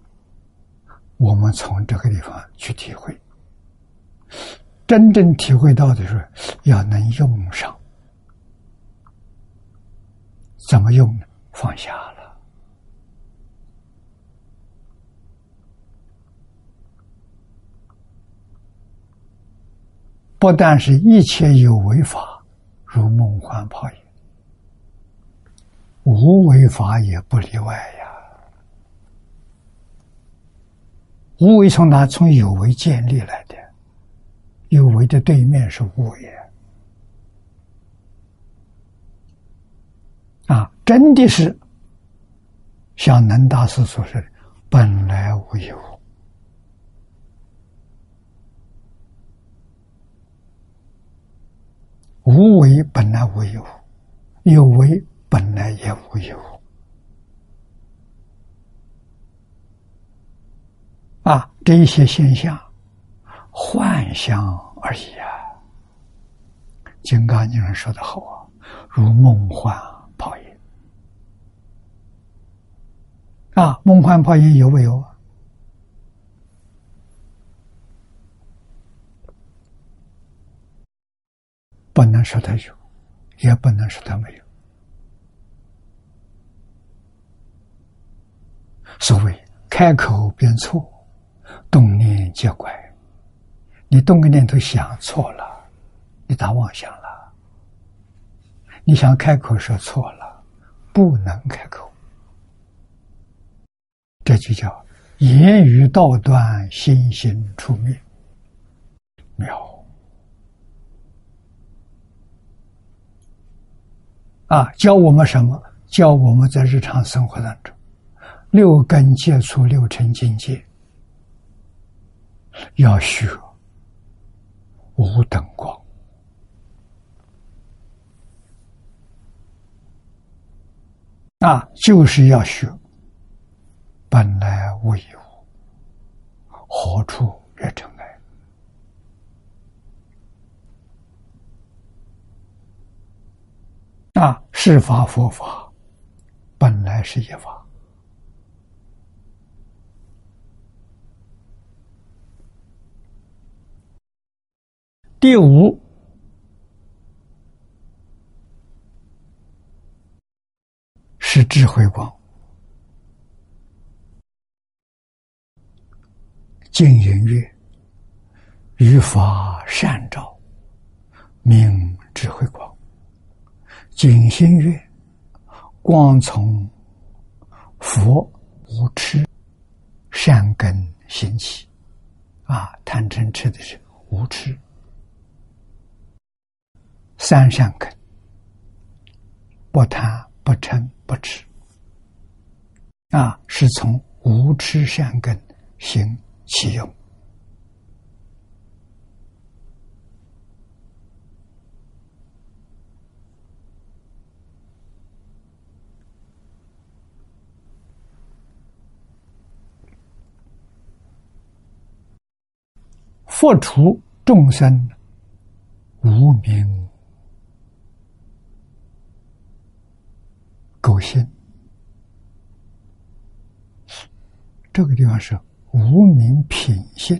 我们从这个地方去体会，真正体会到的是要能用上，怎么用呢？放下了。不但是一切有为法，如梦幻泡影，无为法也不例外呀。无为从哪？从有为建立来的。有为的对面是无为啊！真的是像南大师所说的：“本来无有物。”无为本来无有，有为本来也无有。啊，这一些现象。幻象而已啊！金刚经上说的好啊，如梦幻泡影啊！梦幻泡影有没有？不能说他有，也不能说他没有。所谓开口便错，动念皆怪。你动个念头想错了，你打妄想了。你想开口说错了，不能开口。这就叫言语道断，心行出灭。妙啊！教我们什么？教我们在日常生活当中，六根接触六尘境界，要学。无等光啊，就是要学。本来无一物，何处惹尘埃？啊，是法佛法，本来是一法。第五是智慧光，净音乐语法善照，明智慧光，景心月光从佛无痴善根兴起，啊，贪嗔痴的是无痴。三善根，不贪、不嗔、不痴，啊，是从无痴善根行起用。佛除众生无名。狗心，这个地方是无名品性。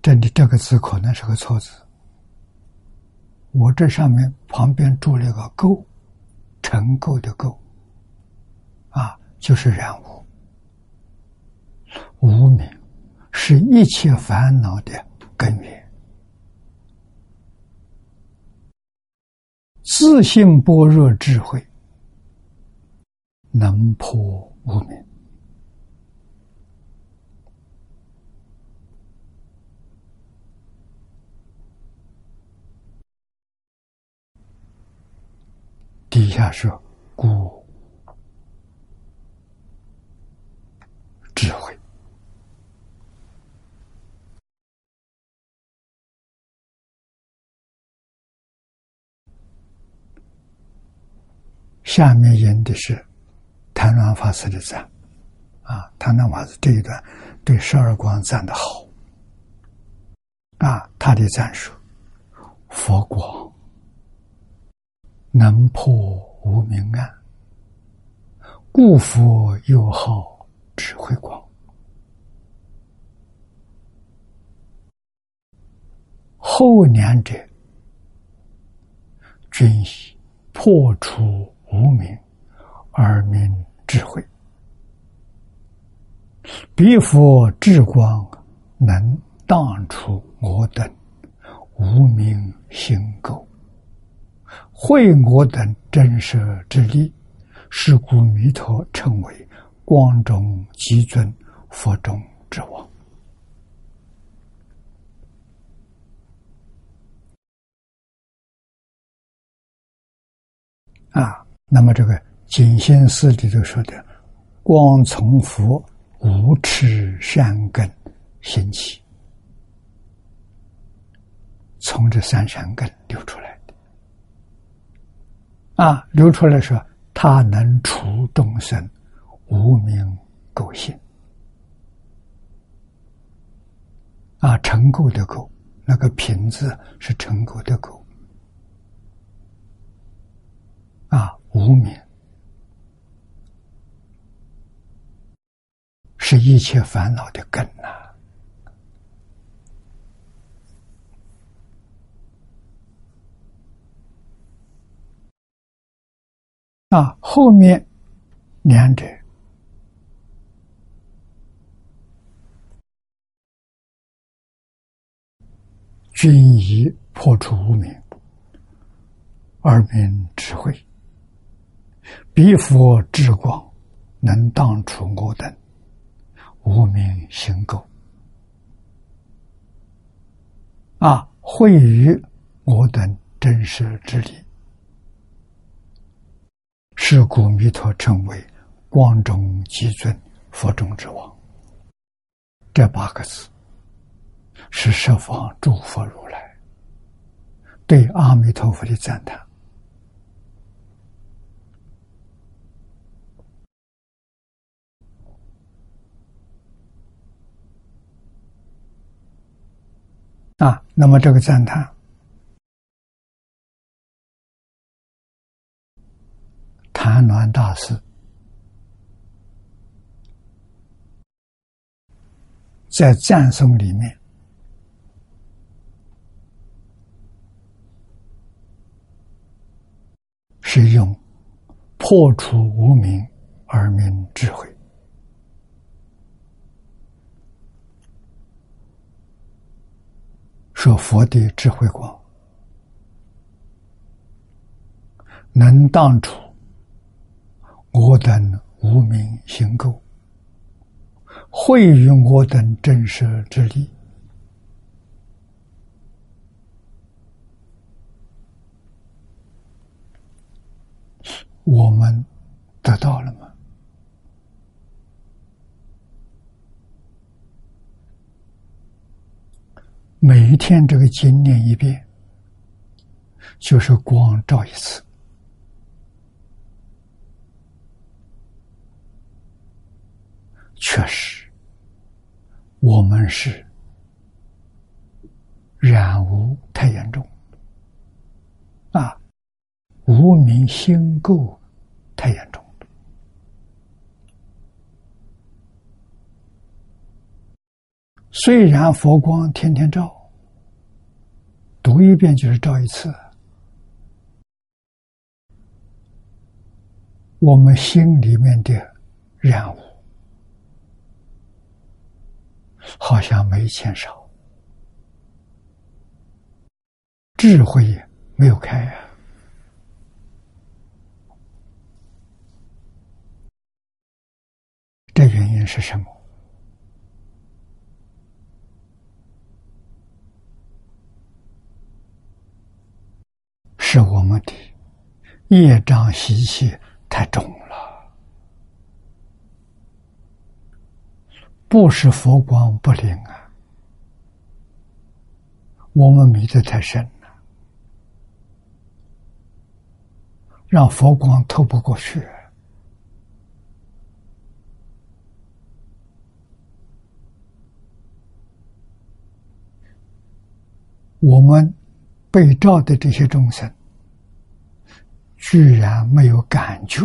这里这个字可能是个错字。我这上面旁边注了个“垢”，尘垢的“垢”，啊，就是染污。无名是一切烦恼的根源。自信般若智慧，能破无明。底下是故智慧。下面引的是谭鸾法师的赞，啊，谭鸾法师这一段对十二光赞的好，啊，他的赞说：佛光能破无明暗，故佛又号智慧光。后两者均以破除。无名而名智慧，彼佛智光能荡除我等无名心垢，会我等真实之力，是故弥陀称为光中极尊，佛中之王。啊，那么这个净心寺里头说的“光从佛无耻善根兴起”，从这三善根流出来的。啊，流出来说，他能除众生无名垢性。啊，成垢的垢，那个瓶子是成垢的垢。啊，无名是一切烦恼的根呐！啊，后面两者均已破除无名，而明智慧。彼佛智光，能当除我等无名心垢，啊，会于我等真实之力，是故弥陀称为光中极尊，佛中之王。这八个字是十方诸佛如来对阿弥陀佛的赞叹。啊，那么这个赞叹，谭鸾大师在赞颂里面是用破除无明而明智慧。说佛的智慧光，能当除我等无名行垢，会于我等真实之力，我们得到了吗？每一天这个经念一遍，就是光照一次。确实，我们是染污太严重，啊，无名心垢太严重。虽然佛光天天照，读一遍就是照一次，我们心里面的染污好像没减少，智慧也没有开啊。这原因是什么？是我们的业障习气太重了，不是佛光不灵啊，我们迷得太深了，让佛光透不过去，我们被照的这些众生。居然没有感觉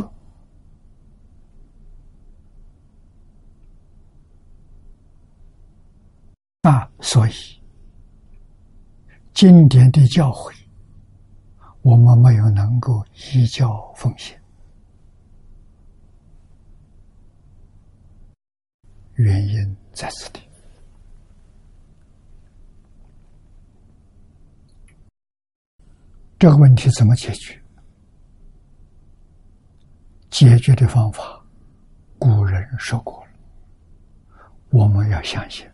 啊！所以经典的教诲，我们没有能够依教奉行。原因在此地。这个问题怎么解决？解决的方法，古人说过了，我们要相信，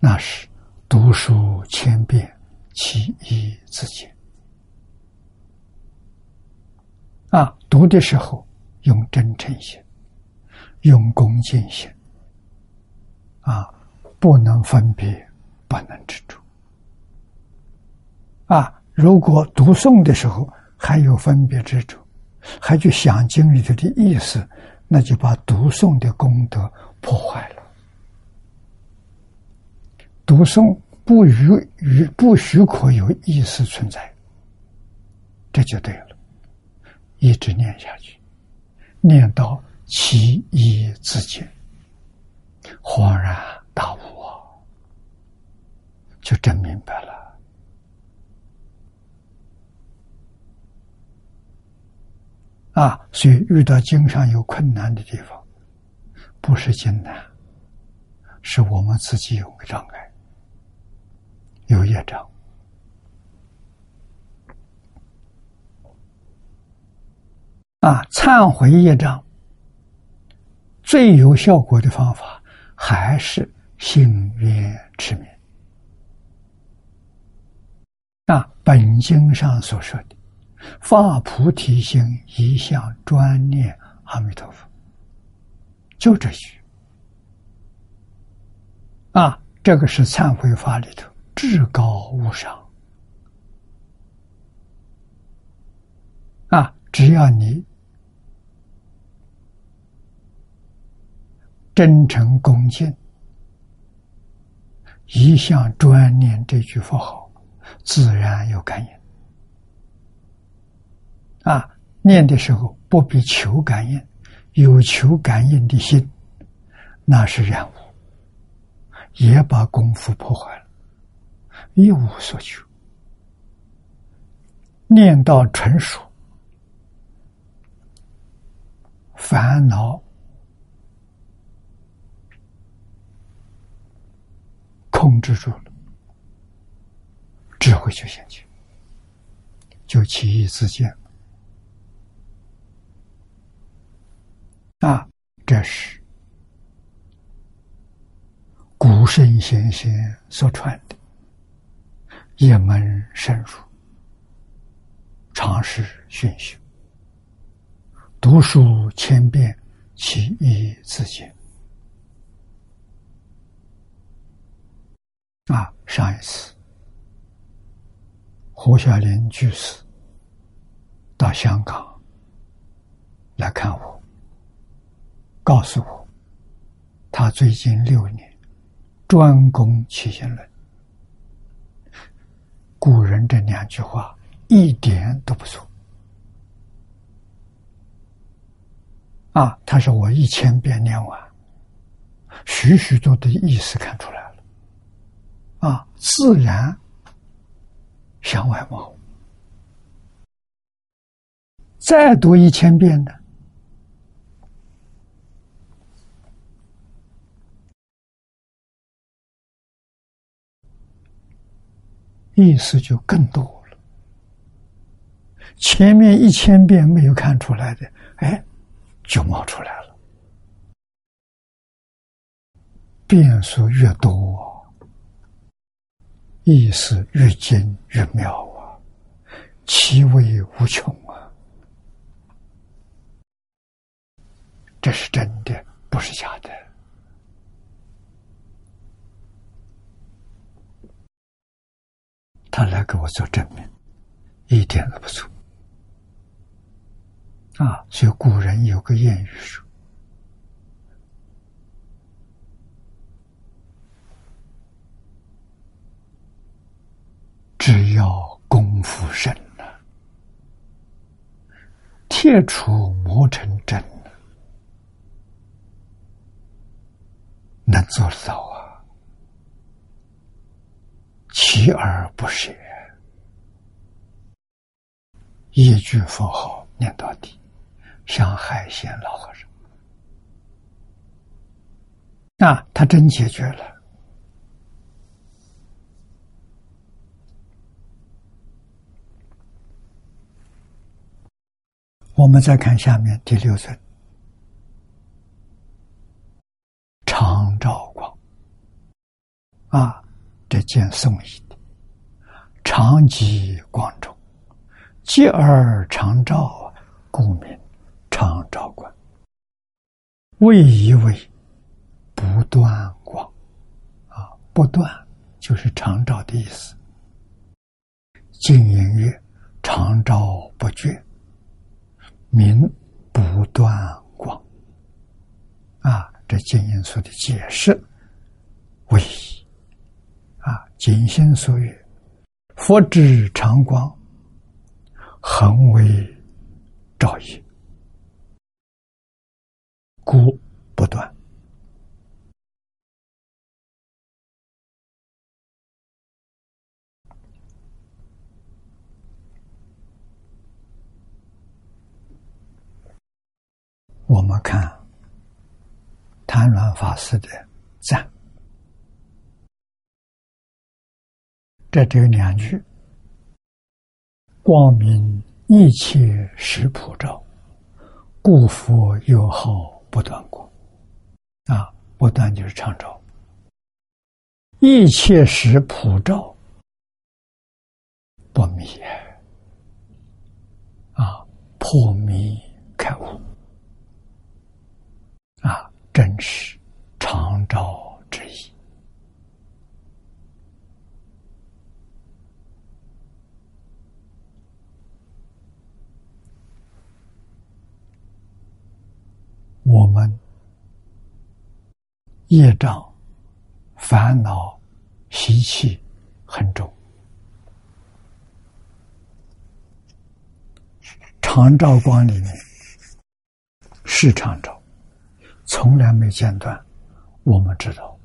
那是读书千遍，其义自见。啊，读的时候用真诚心，用恭敬心，啊，不能分别，不能执着，啊。如果读诵的时候还有分别执着，还去想经里头的意思，那就把读诵的功德破坏了。读诵不许与不许可有意识存在，这就对了。一直念下去，念到其一自见，恍然大悟啊，就真明白了。啊，所以遇到经上有困难的地方，不是艰难，是我们自己有个障碍，有业障。啊，忏悔业障最有效果的方法还是信愿持名。啊，本经上所说的。发菩提心，一向专念阿弥陀佛，就这句啊，这个是忏悔法里头至高无上啊！只要你真诚恭敬，一向专念这句佛号，自然有感应。啊，念的时候不必求感应，有求感应的心，那是染污，也把功夫破坏了，一无所求。念到成熟，烦恼控制住了，智慧就现前，就起义自见。啊，这是古圣先贤所传的一门深入，常识熏修，读书千遍，其义自见。啊，上一次胡小林居士到香港来看我。告诉我，他最近六年专攻起心论。古人这两句话一点都不错。啊，他说我一千遍念完，许许多的意思看出来了。啊，自然向外望。再读一千遍呢？意思就更多了。前面一千遍没有看出来的，哎，就冒出来了。变数越多，意思越精越妙啊，其味无穷啊！这是真的，不是假的。他来给我做证明，一点都不错。啊，所以古人有个谚语说：“只要功夫深了，铁杵磨成针能做得到啊。”锲而不舍，一句佛号念到底，像海鲜老和尚。那他真解决了。我们再看下面第六尊，常照光。啊，这件宋义的常吉光中，继而常照，故名常照观。为一为不断光啊，不断就是常照的意思。静音乐常照不绝。明不断光啊，这经因所的解释为啊，尽心所欲，佛之常光，恒为照业，故不断。我们看谭鸾法师的赞，这只有两句：“光明一切实普照，故佛有好不断光。”啊，不断就是常照，一切实普照，不迷啊，破迷开悟。啊，真是常照之意。我们业障、烦恼、习气很重，常照光里面是常照。从来没间断，我们知道，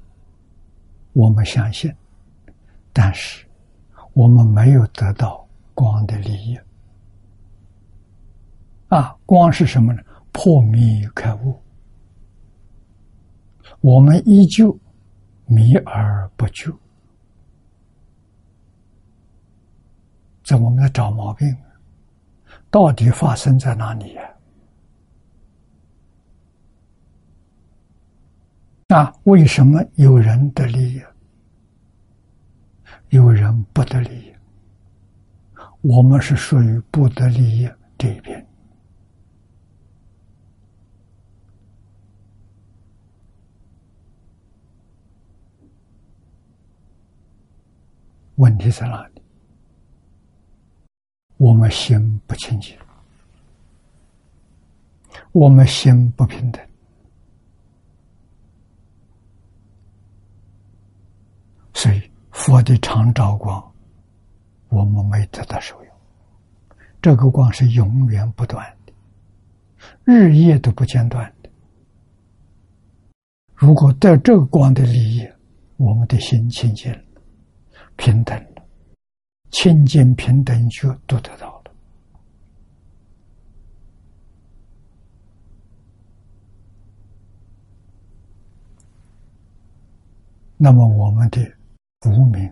我们相信，但是我们没有得到光的利益。啊，光是什么呢？破迷开悟。我们依旧迷而不救，在我们在找毛病，到底发生在哪里呀？那为什么有人得利益，有人不得利益？我们是属于不得利益这一边。问题在哪里？我们心不清净，我们心不平等。所以，佛的常照光，我们没得到受用。这个光是永远不断的，日夜都不间断的。如果得这个光的利益，我们的心清净了、平等了，清净平等就都得到了。那么，我们的。无名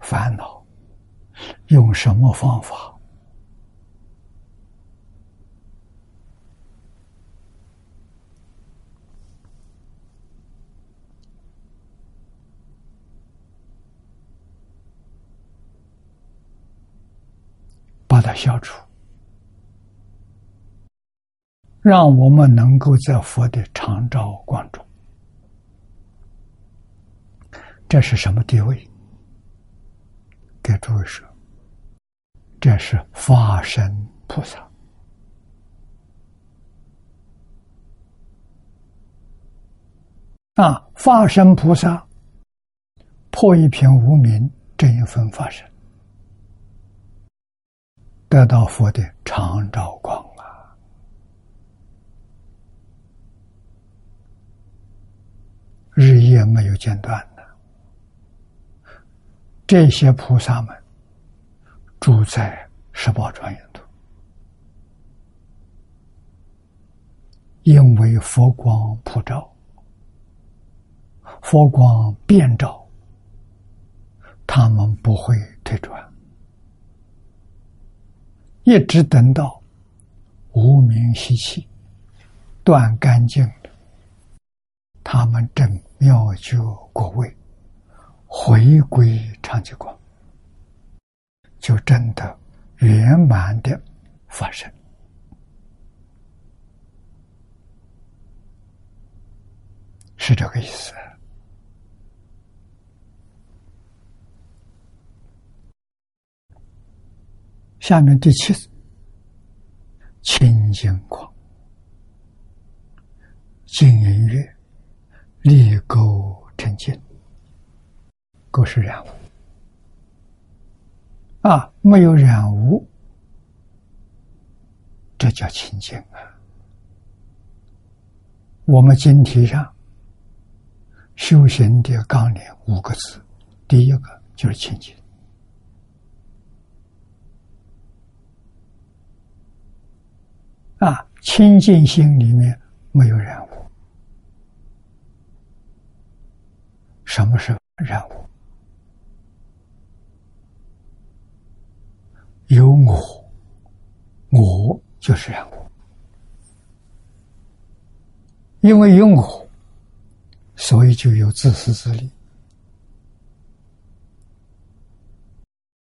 烦恼，用什么方法把它消除？让我们能够在佛的常照光中。这是什么地位？给诸位说，这是法身菩萨啊！法身菩萨破一片无名，这一分法身，得到佛的常照光啊，日夜没有间断的。这些菩萨们住在十宝庄严土，因为佛光普照，佛光遍照，他们不会退转，一直等到无名习气断干净了，他们正妙觉果位，回归长寂光，就真的圆满的发生。是这个意思。下面第七，清净光，净音乐，立钩成净，钩是染污啊，没有染污，这叫清净啊。我们经题上。修行的纲领五个字，第一个就是清净啊，清净心里面没有染污。什么是染污？有我，我就是染污，因为有我。所以就有自私自利，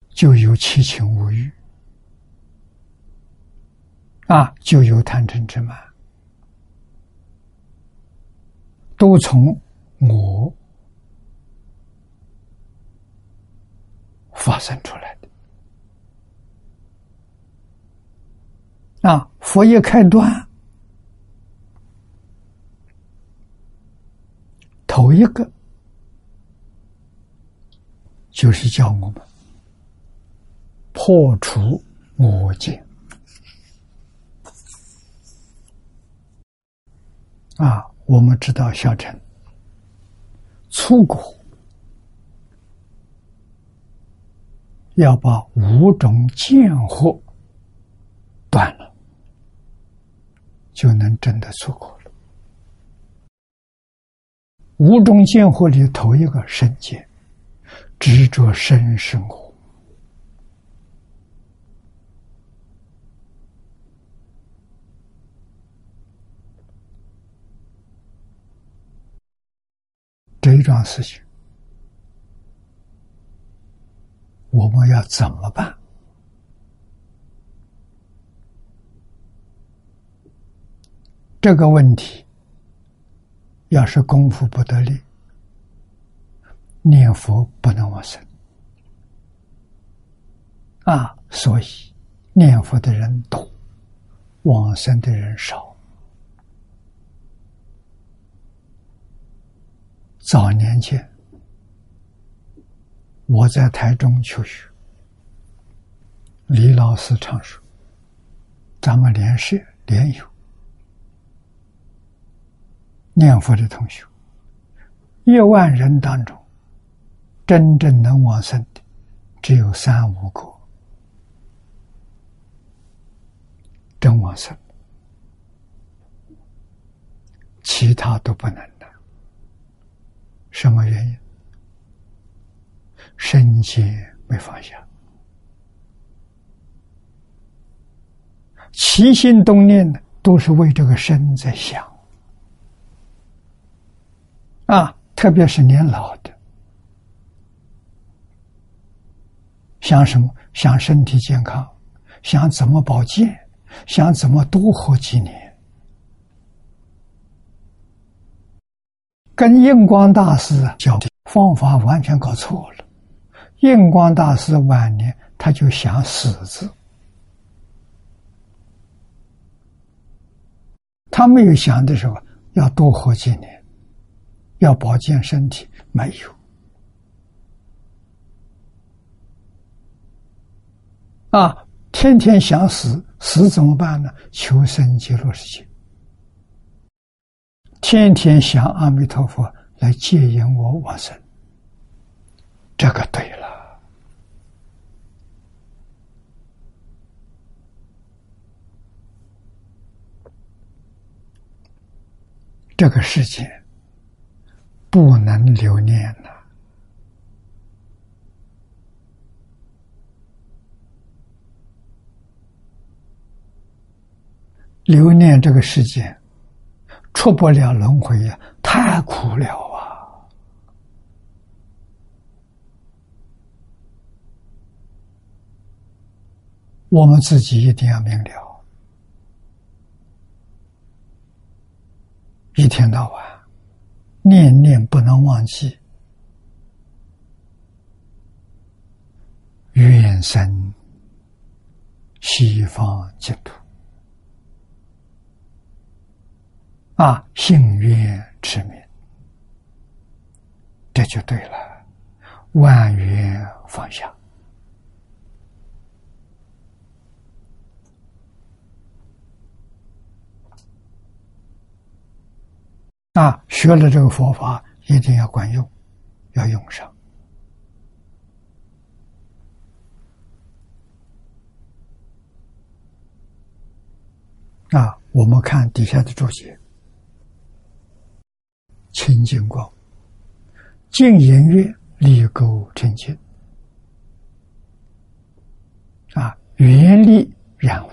就有七情五欲，啊，就有贪嗔痴慢，都从我发生出来的。啊，佛一开端。头一个就是叫我们破除我见啊！我们知道小乘出国要把五种见惑断了，就能真的出国。五种见惑里头一个身见，执着身生活，这一桩事情，我们要怎么办？这个问题。要是功夫不得力，念佛不能往生啊！所以念佛的人多，往生的人少。早年间，我在台中求学，李老师常说：“咱们连社连友。”念佛的同学，一万人当中，真正能往生的只有三五个，真往生，其他都不能。什么原因？身心没放下，起心动念的都是为这个身在想。啊，特别是年老的，想什么？想身体健康，想怎么保健，想怎么多活几年。跟印光大师教的方法完全搞错了。印光大师晚年他就想死字，他没有想的时候要多活几年。要保健身体，没有啊！天天想死，死怎么办呢？求生极乐世界，天天想阿弥陀佛来接引我往生，这个对了。这个世界。不能留念了。留念这个世界，出不了轮回呀，太苦了啊！我们自己一定要明了，一天到晚念念不能忘记，远生西方净土。啊，幸愿持名，这就对了。万缘放下，啊，学了这个佛法一定要管用，要用上。啊，我们看底下的注解。清净光，净言月力垢清净啊，原力染污，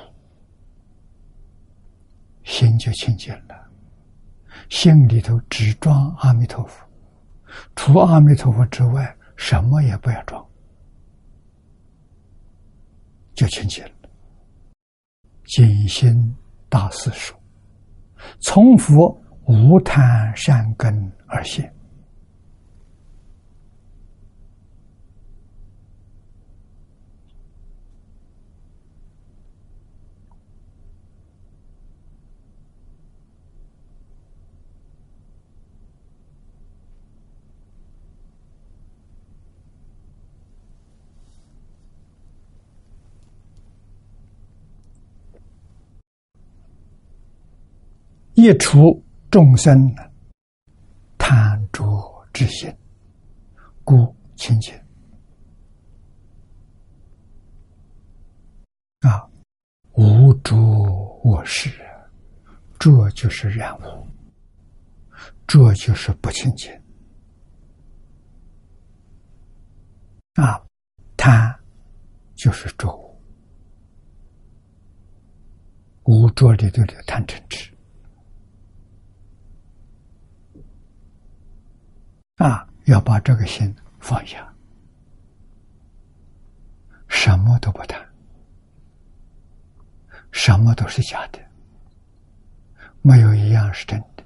心就清净了。心里头只装阿弥陀佛，除阿弥陀佛之外，什么也不要装，就清净了。静心大师说：“从佛。”无贪善根而现，一除。众生贪着之心，故清净啊，无着我事，这就是染污，这就是不清净啊，贪就是着无着里头的贪嗔痴。啊，要把这个心放下，什么都不谈，什么都是假的，没有一样是真的。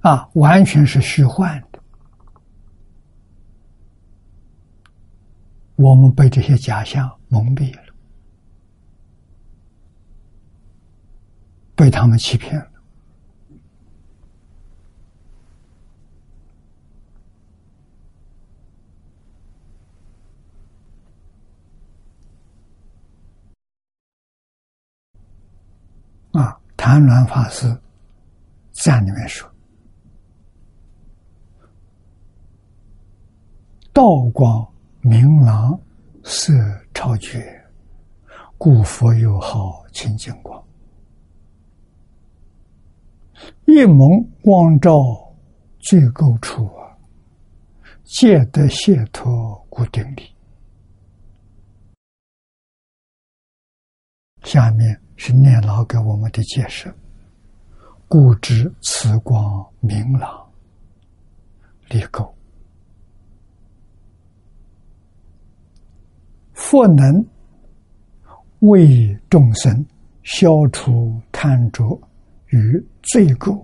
啊，完全是虚幻的，我们被这些假象蒙蔽了，被他们欺骗了。啊，谭鸾法师在里面说：“道光明朗，色超绝，故佛有号清净光。一蒙光照最垢处啊，皆得解脱故定力。”下面。是念老给我们的解释，故知此光明朗，离垢，佛能为众生消除贪着与罪垢，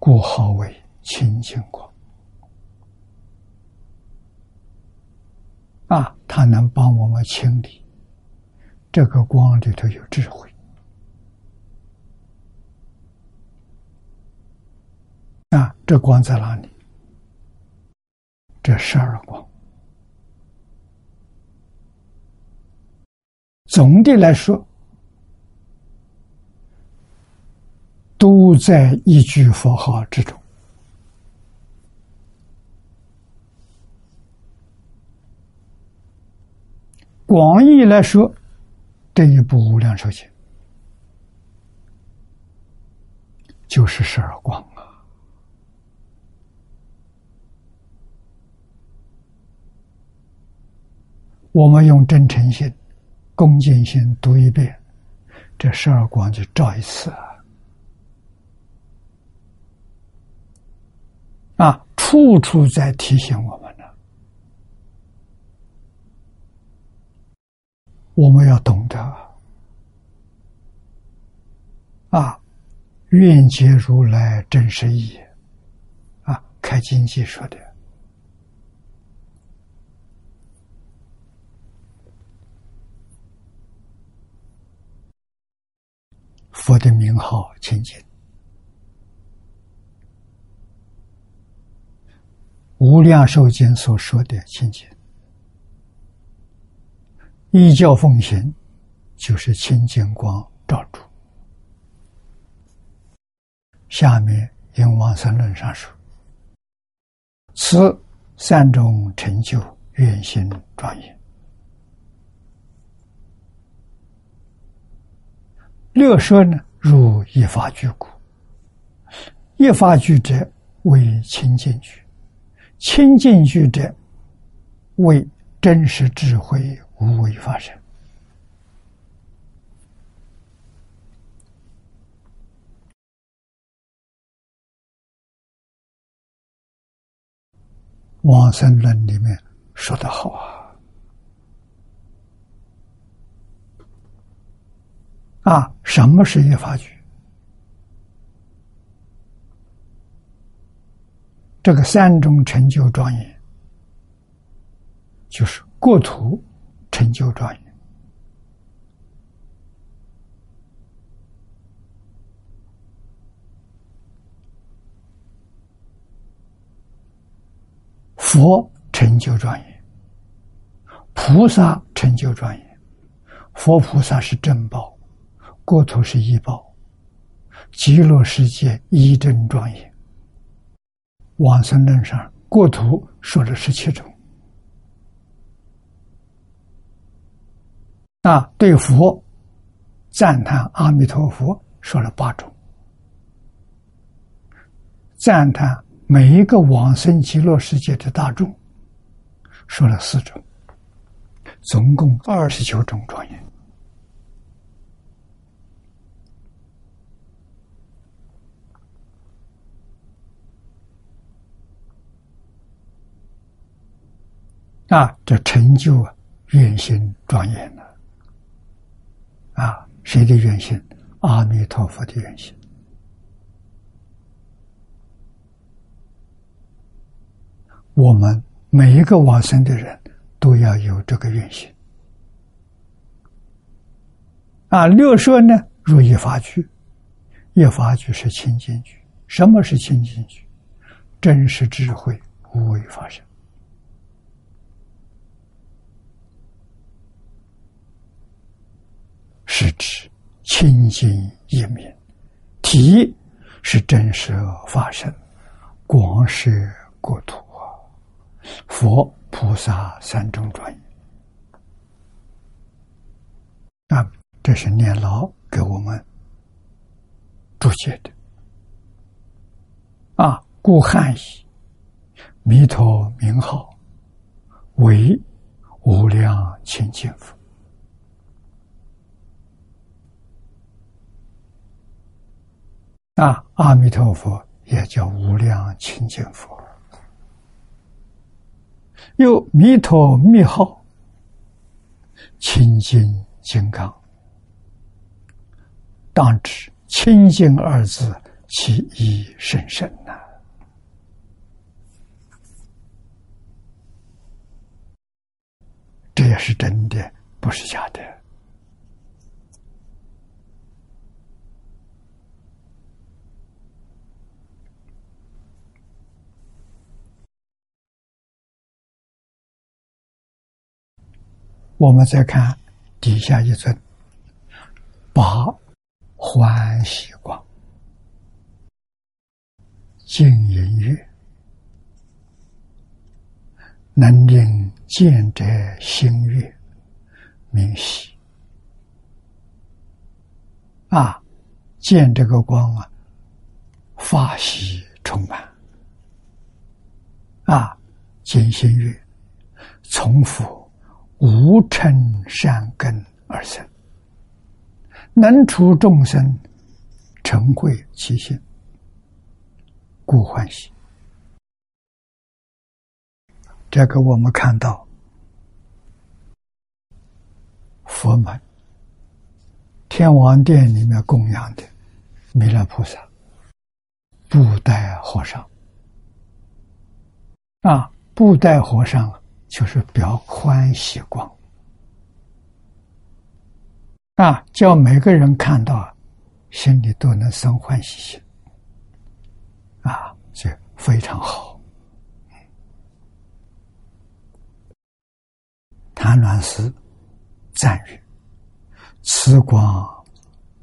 故号为清净光。啊，它能帮我们清理。这个光里头有智慧啊！这光在哪里？这十二光，总的来说，都在一句佛号之中。广义来说。这一部无量寿经就是十二光啊！我们用真诚心、恭敬心读一遍，这十二光就照一次啊！啊，处处在提醒我们呢。我们要懂得。啊，愿解如来真实义。啊，开经记说的。佛的名号清净，无量寿经所说的清净，依教奉行，就是清净光照住。下面《因往生论》上说：“此三种成就，愿行庄严。”六说呢，如一法具故。一法具者为清净具，清净具者为真实智慧无为发生。往生论里面说的好啊。啊，什么是一法具？这个三种成就庄严，就是国土成就庄严，佛成就庄严，菩萨成就庄严，佛菩萨是正报。国土是医报，极乐世界一正庄严。往生论上，国土说了十七种。啊对佛赞叹阿弥陀佛说了八种，赞叹每一个往生极乐世界的大众说了四种，总共二十九种庄严。啊，这成就啊，愿心庄严了。啊，谁的愿心？阿弥陀佛的愿心。我们每一个往生的人都要有这个愿心。啊，六说呢，如一法具，一法具是清净具。什么是清净具？真实智慧，无为法身。是指清净一面，体是真实发生，光是国土，佛菩萨三种专业啊，这是念老给我们注解的。啊，故汉译弥陀名号为无量清净佛。啊，阿弥陀佛也叫无量清净佛，又弥陀密号清净金刚，当知清净二字其意甚深呐。这也是真的，不是假的。我们再看底下一尊，八欢喜光，静音乐，能令见者心悦，明喜。啊，见这个光啊，法喜充满。啊，坚心月，从佛无嗔善根而生，能除众生成慧其心，故欢喜。这个我们看到佛门天王殿里面供养的弥勒菩萨，布袋和尚。啊，布袋和尚就是表欢喜光啊，叫每个人看到心里都能生欢喜心啊，这非常好。谭鸾师赞誉：“此光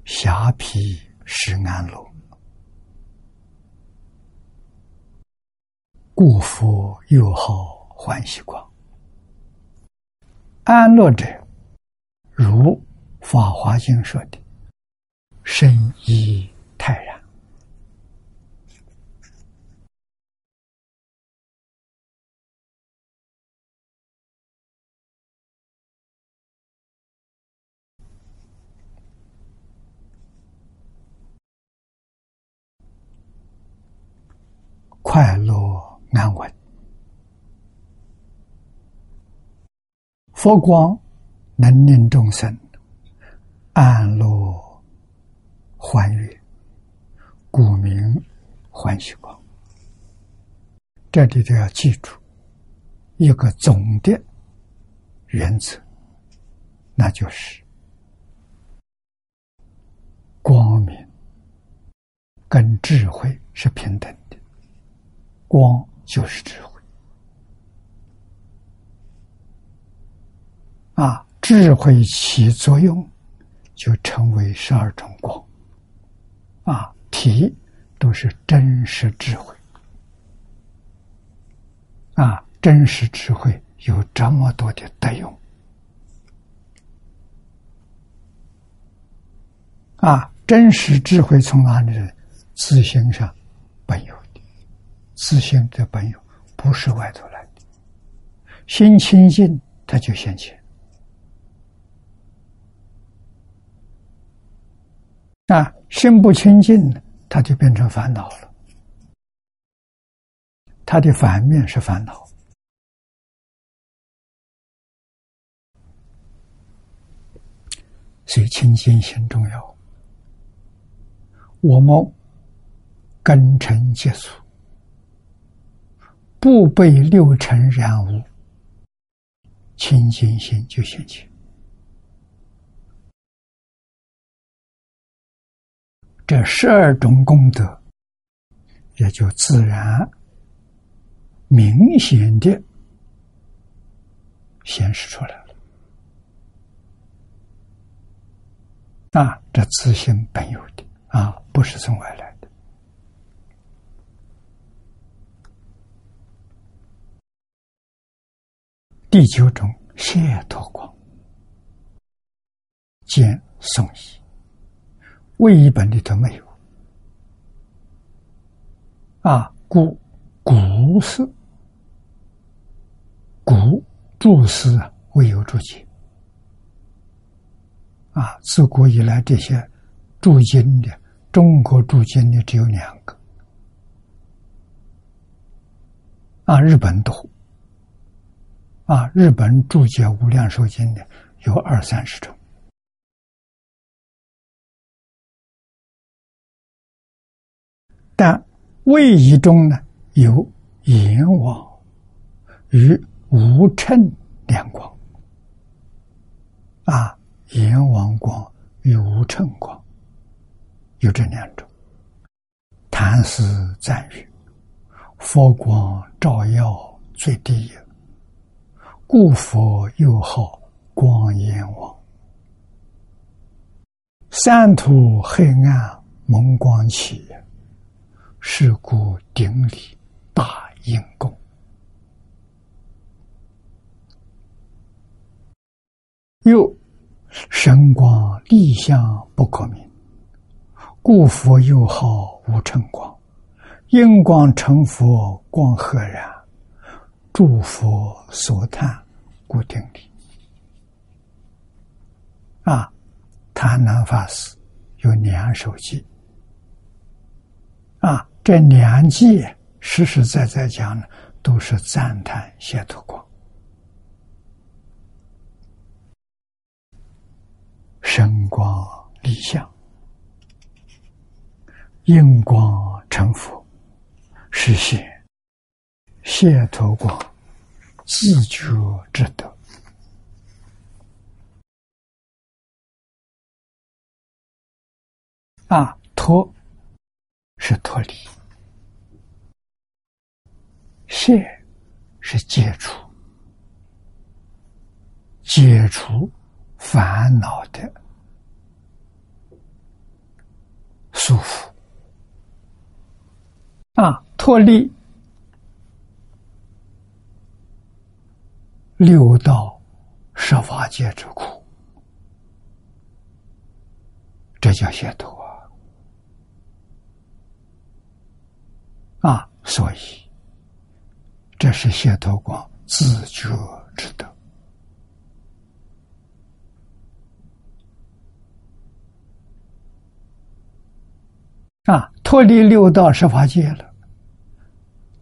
霞披石安乐，故佛又好欢喜光。安乐者，如《法华经》说的，深意泰然。”快乐安稳，佛光能令众生安乐欢悦，故名欢喜光。这里都要记住一个总的原则，那就是光明跟智慧是平等的。光就是智慧啊！智慧起作用，就成为十二种光啊！体都是真实智慧啊！真实智慧有这么多的德用啊！真实智慧从哪里来？自性上本有的。自性的本有不是外头来的，心清净，它就现前；啊，心不清净，它就变成烦恼了。它的反面是烦恼，所以清净心重要。我们根尘结束。不被六尘染污，清净心就现前。这十二种功德，也就自然明显的显示出来了。啊，这自性本有的啊，不是从外来的。第九种解脱光，见宋义，魏译本里头没有。啊，古古诗，古注释啊未有注解。啊，自古以来这些注经的，中国注经的只有两个。啊，日本多。啊，日本注解《无量寿经》的有二三十种，但位移中呢有阎王与无称两光。啊，阎王光与无称光有这两种。谭师赞誉：佛光照耀最低也。故佛又号光阎王，三途黑暗蒙光起，是故顶礼大应供。又神光立相不可名，故佛又号无尘光。应光成佛，光赫然，诸佛所叹，故顶礼。啊，贪南法师有两首偈。啊，这两句实实在在讲呢，都是赞叹解脱光。神光立相，应光成佛，实现谢脱光自觉之德。啊，脱是脱离，谢是解除，解除。烦恼的束缚啊，脱离六道十法界之苦，这叫解脱啊！所以，这是解脱光自觉之德。啊，脱离六道十法界了，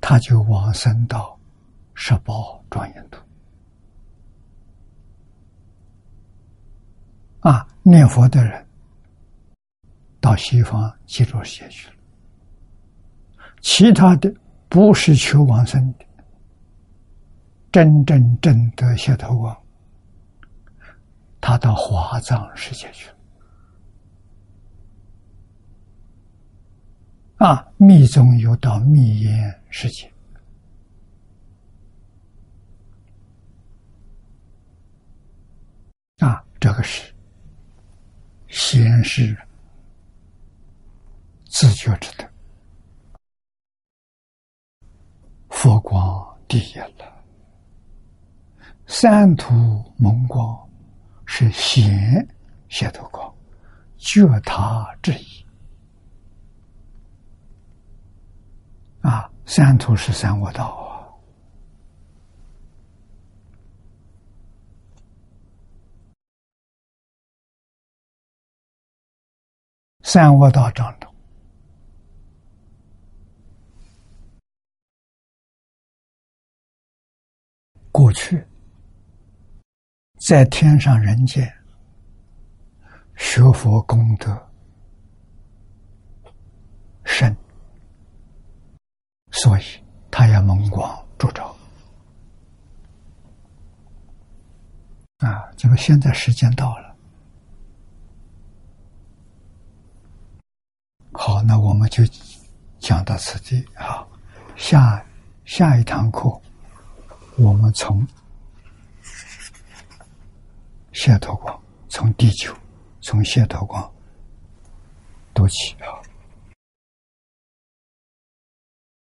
他就往生到十宝庄严土。啊，念佛的人到西方极乐世界去了，其他的不是求往生的，真正正得解脱光，他到华藏世界去了。啊，密宗有到密严世界，啊，这个是先是自觉之德，佛光第一了，三途蒙光是显显头光，觉他之意。啊，三途是三恶道啊！三恶道当中，过去在天上人间学佛功德深。所以，他要蒙光助照啊！这个现在时间到了，好，那我们就讲到此地啊。下下一堂课，我们从线头光，从地球，从线头光都起啊。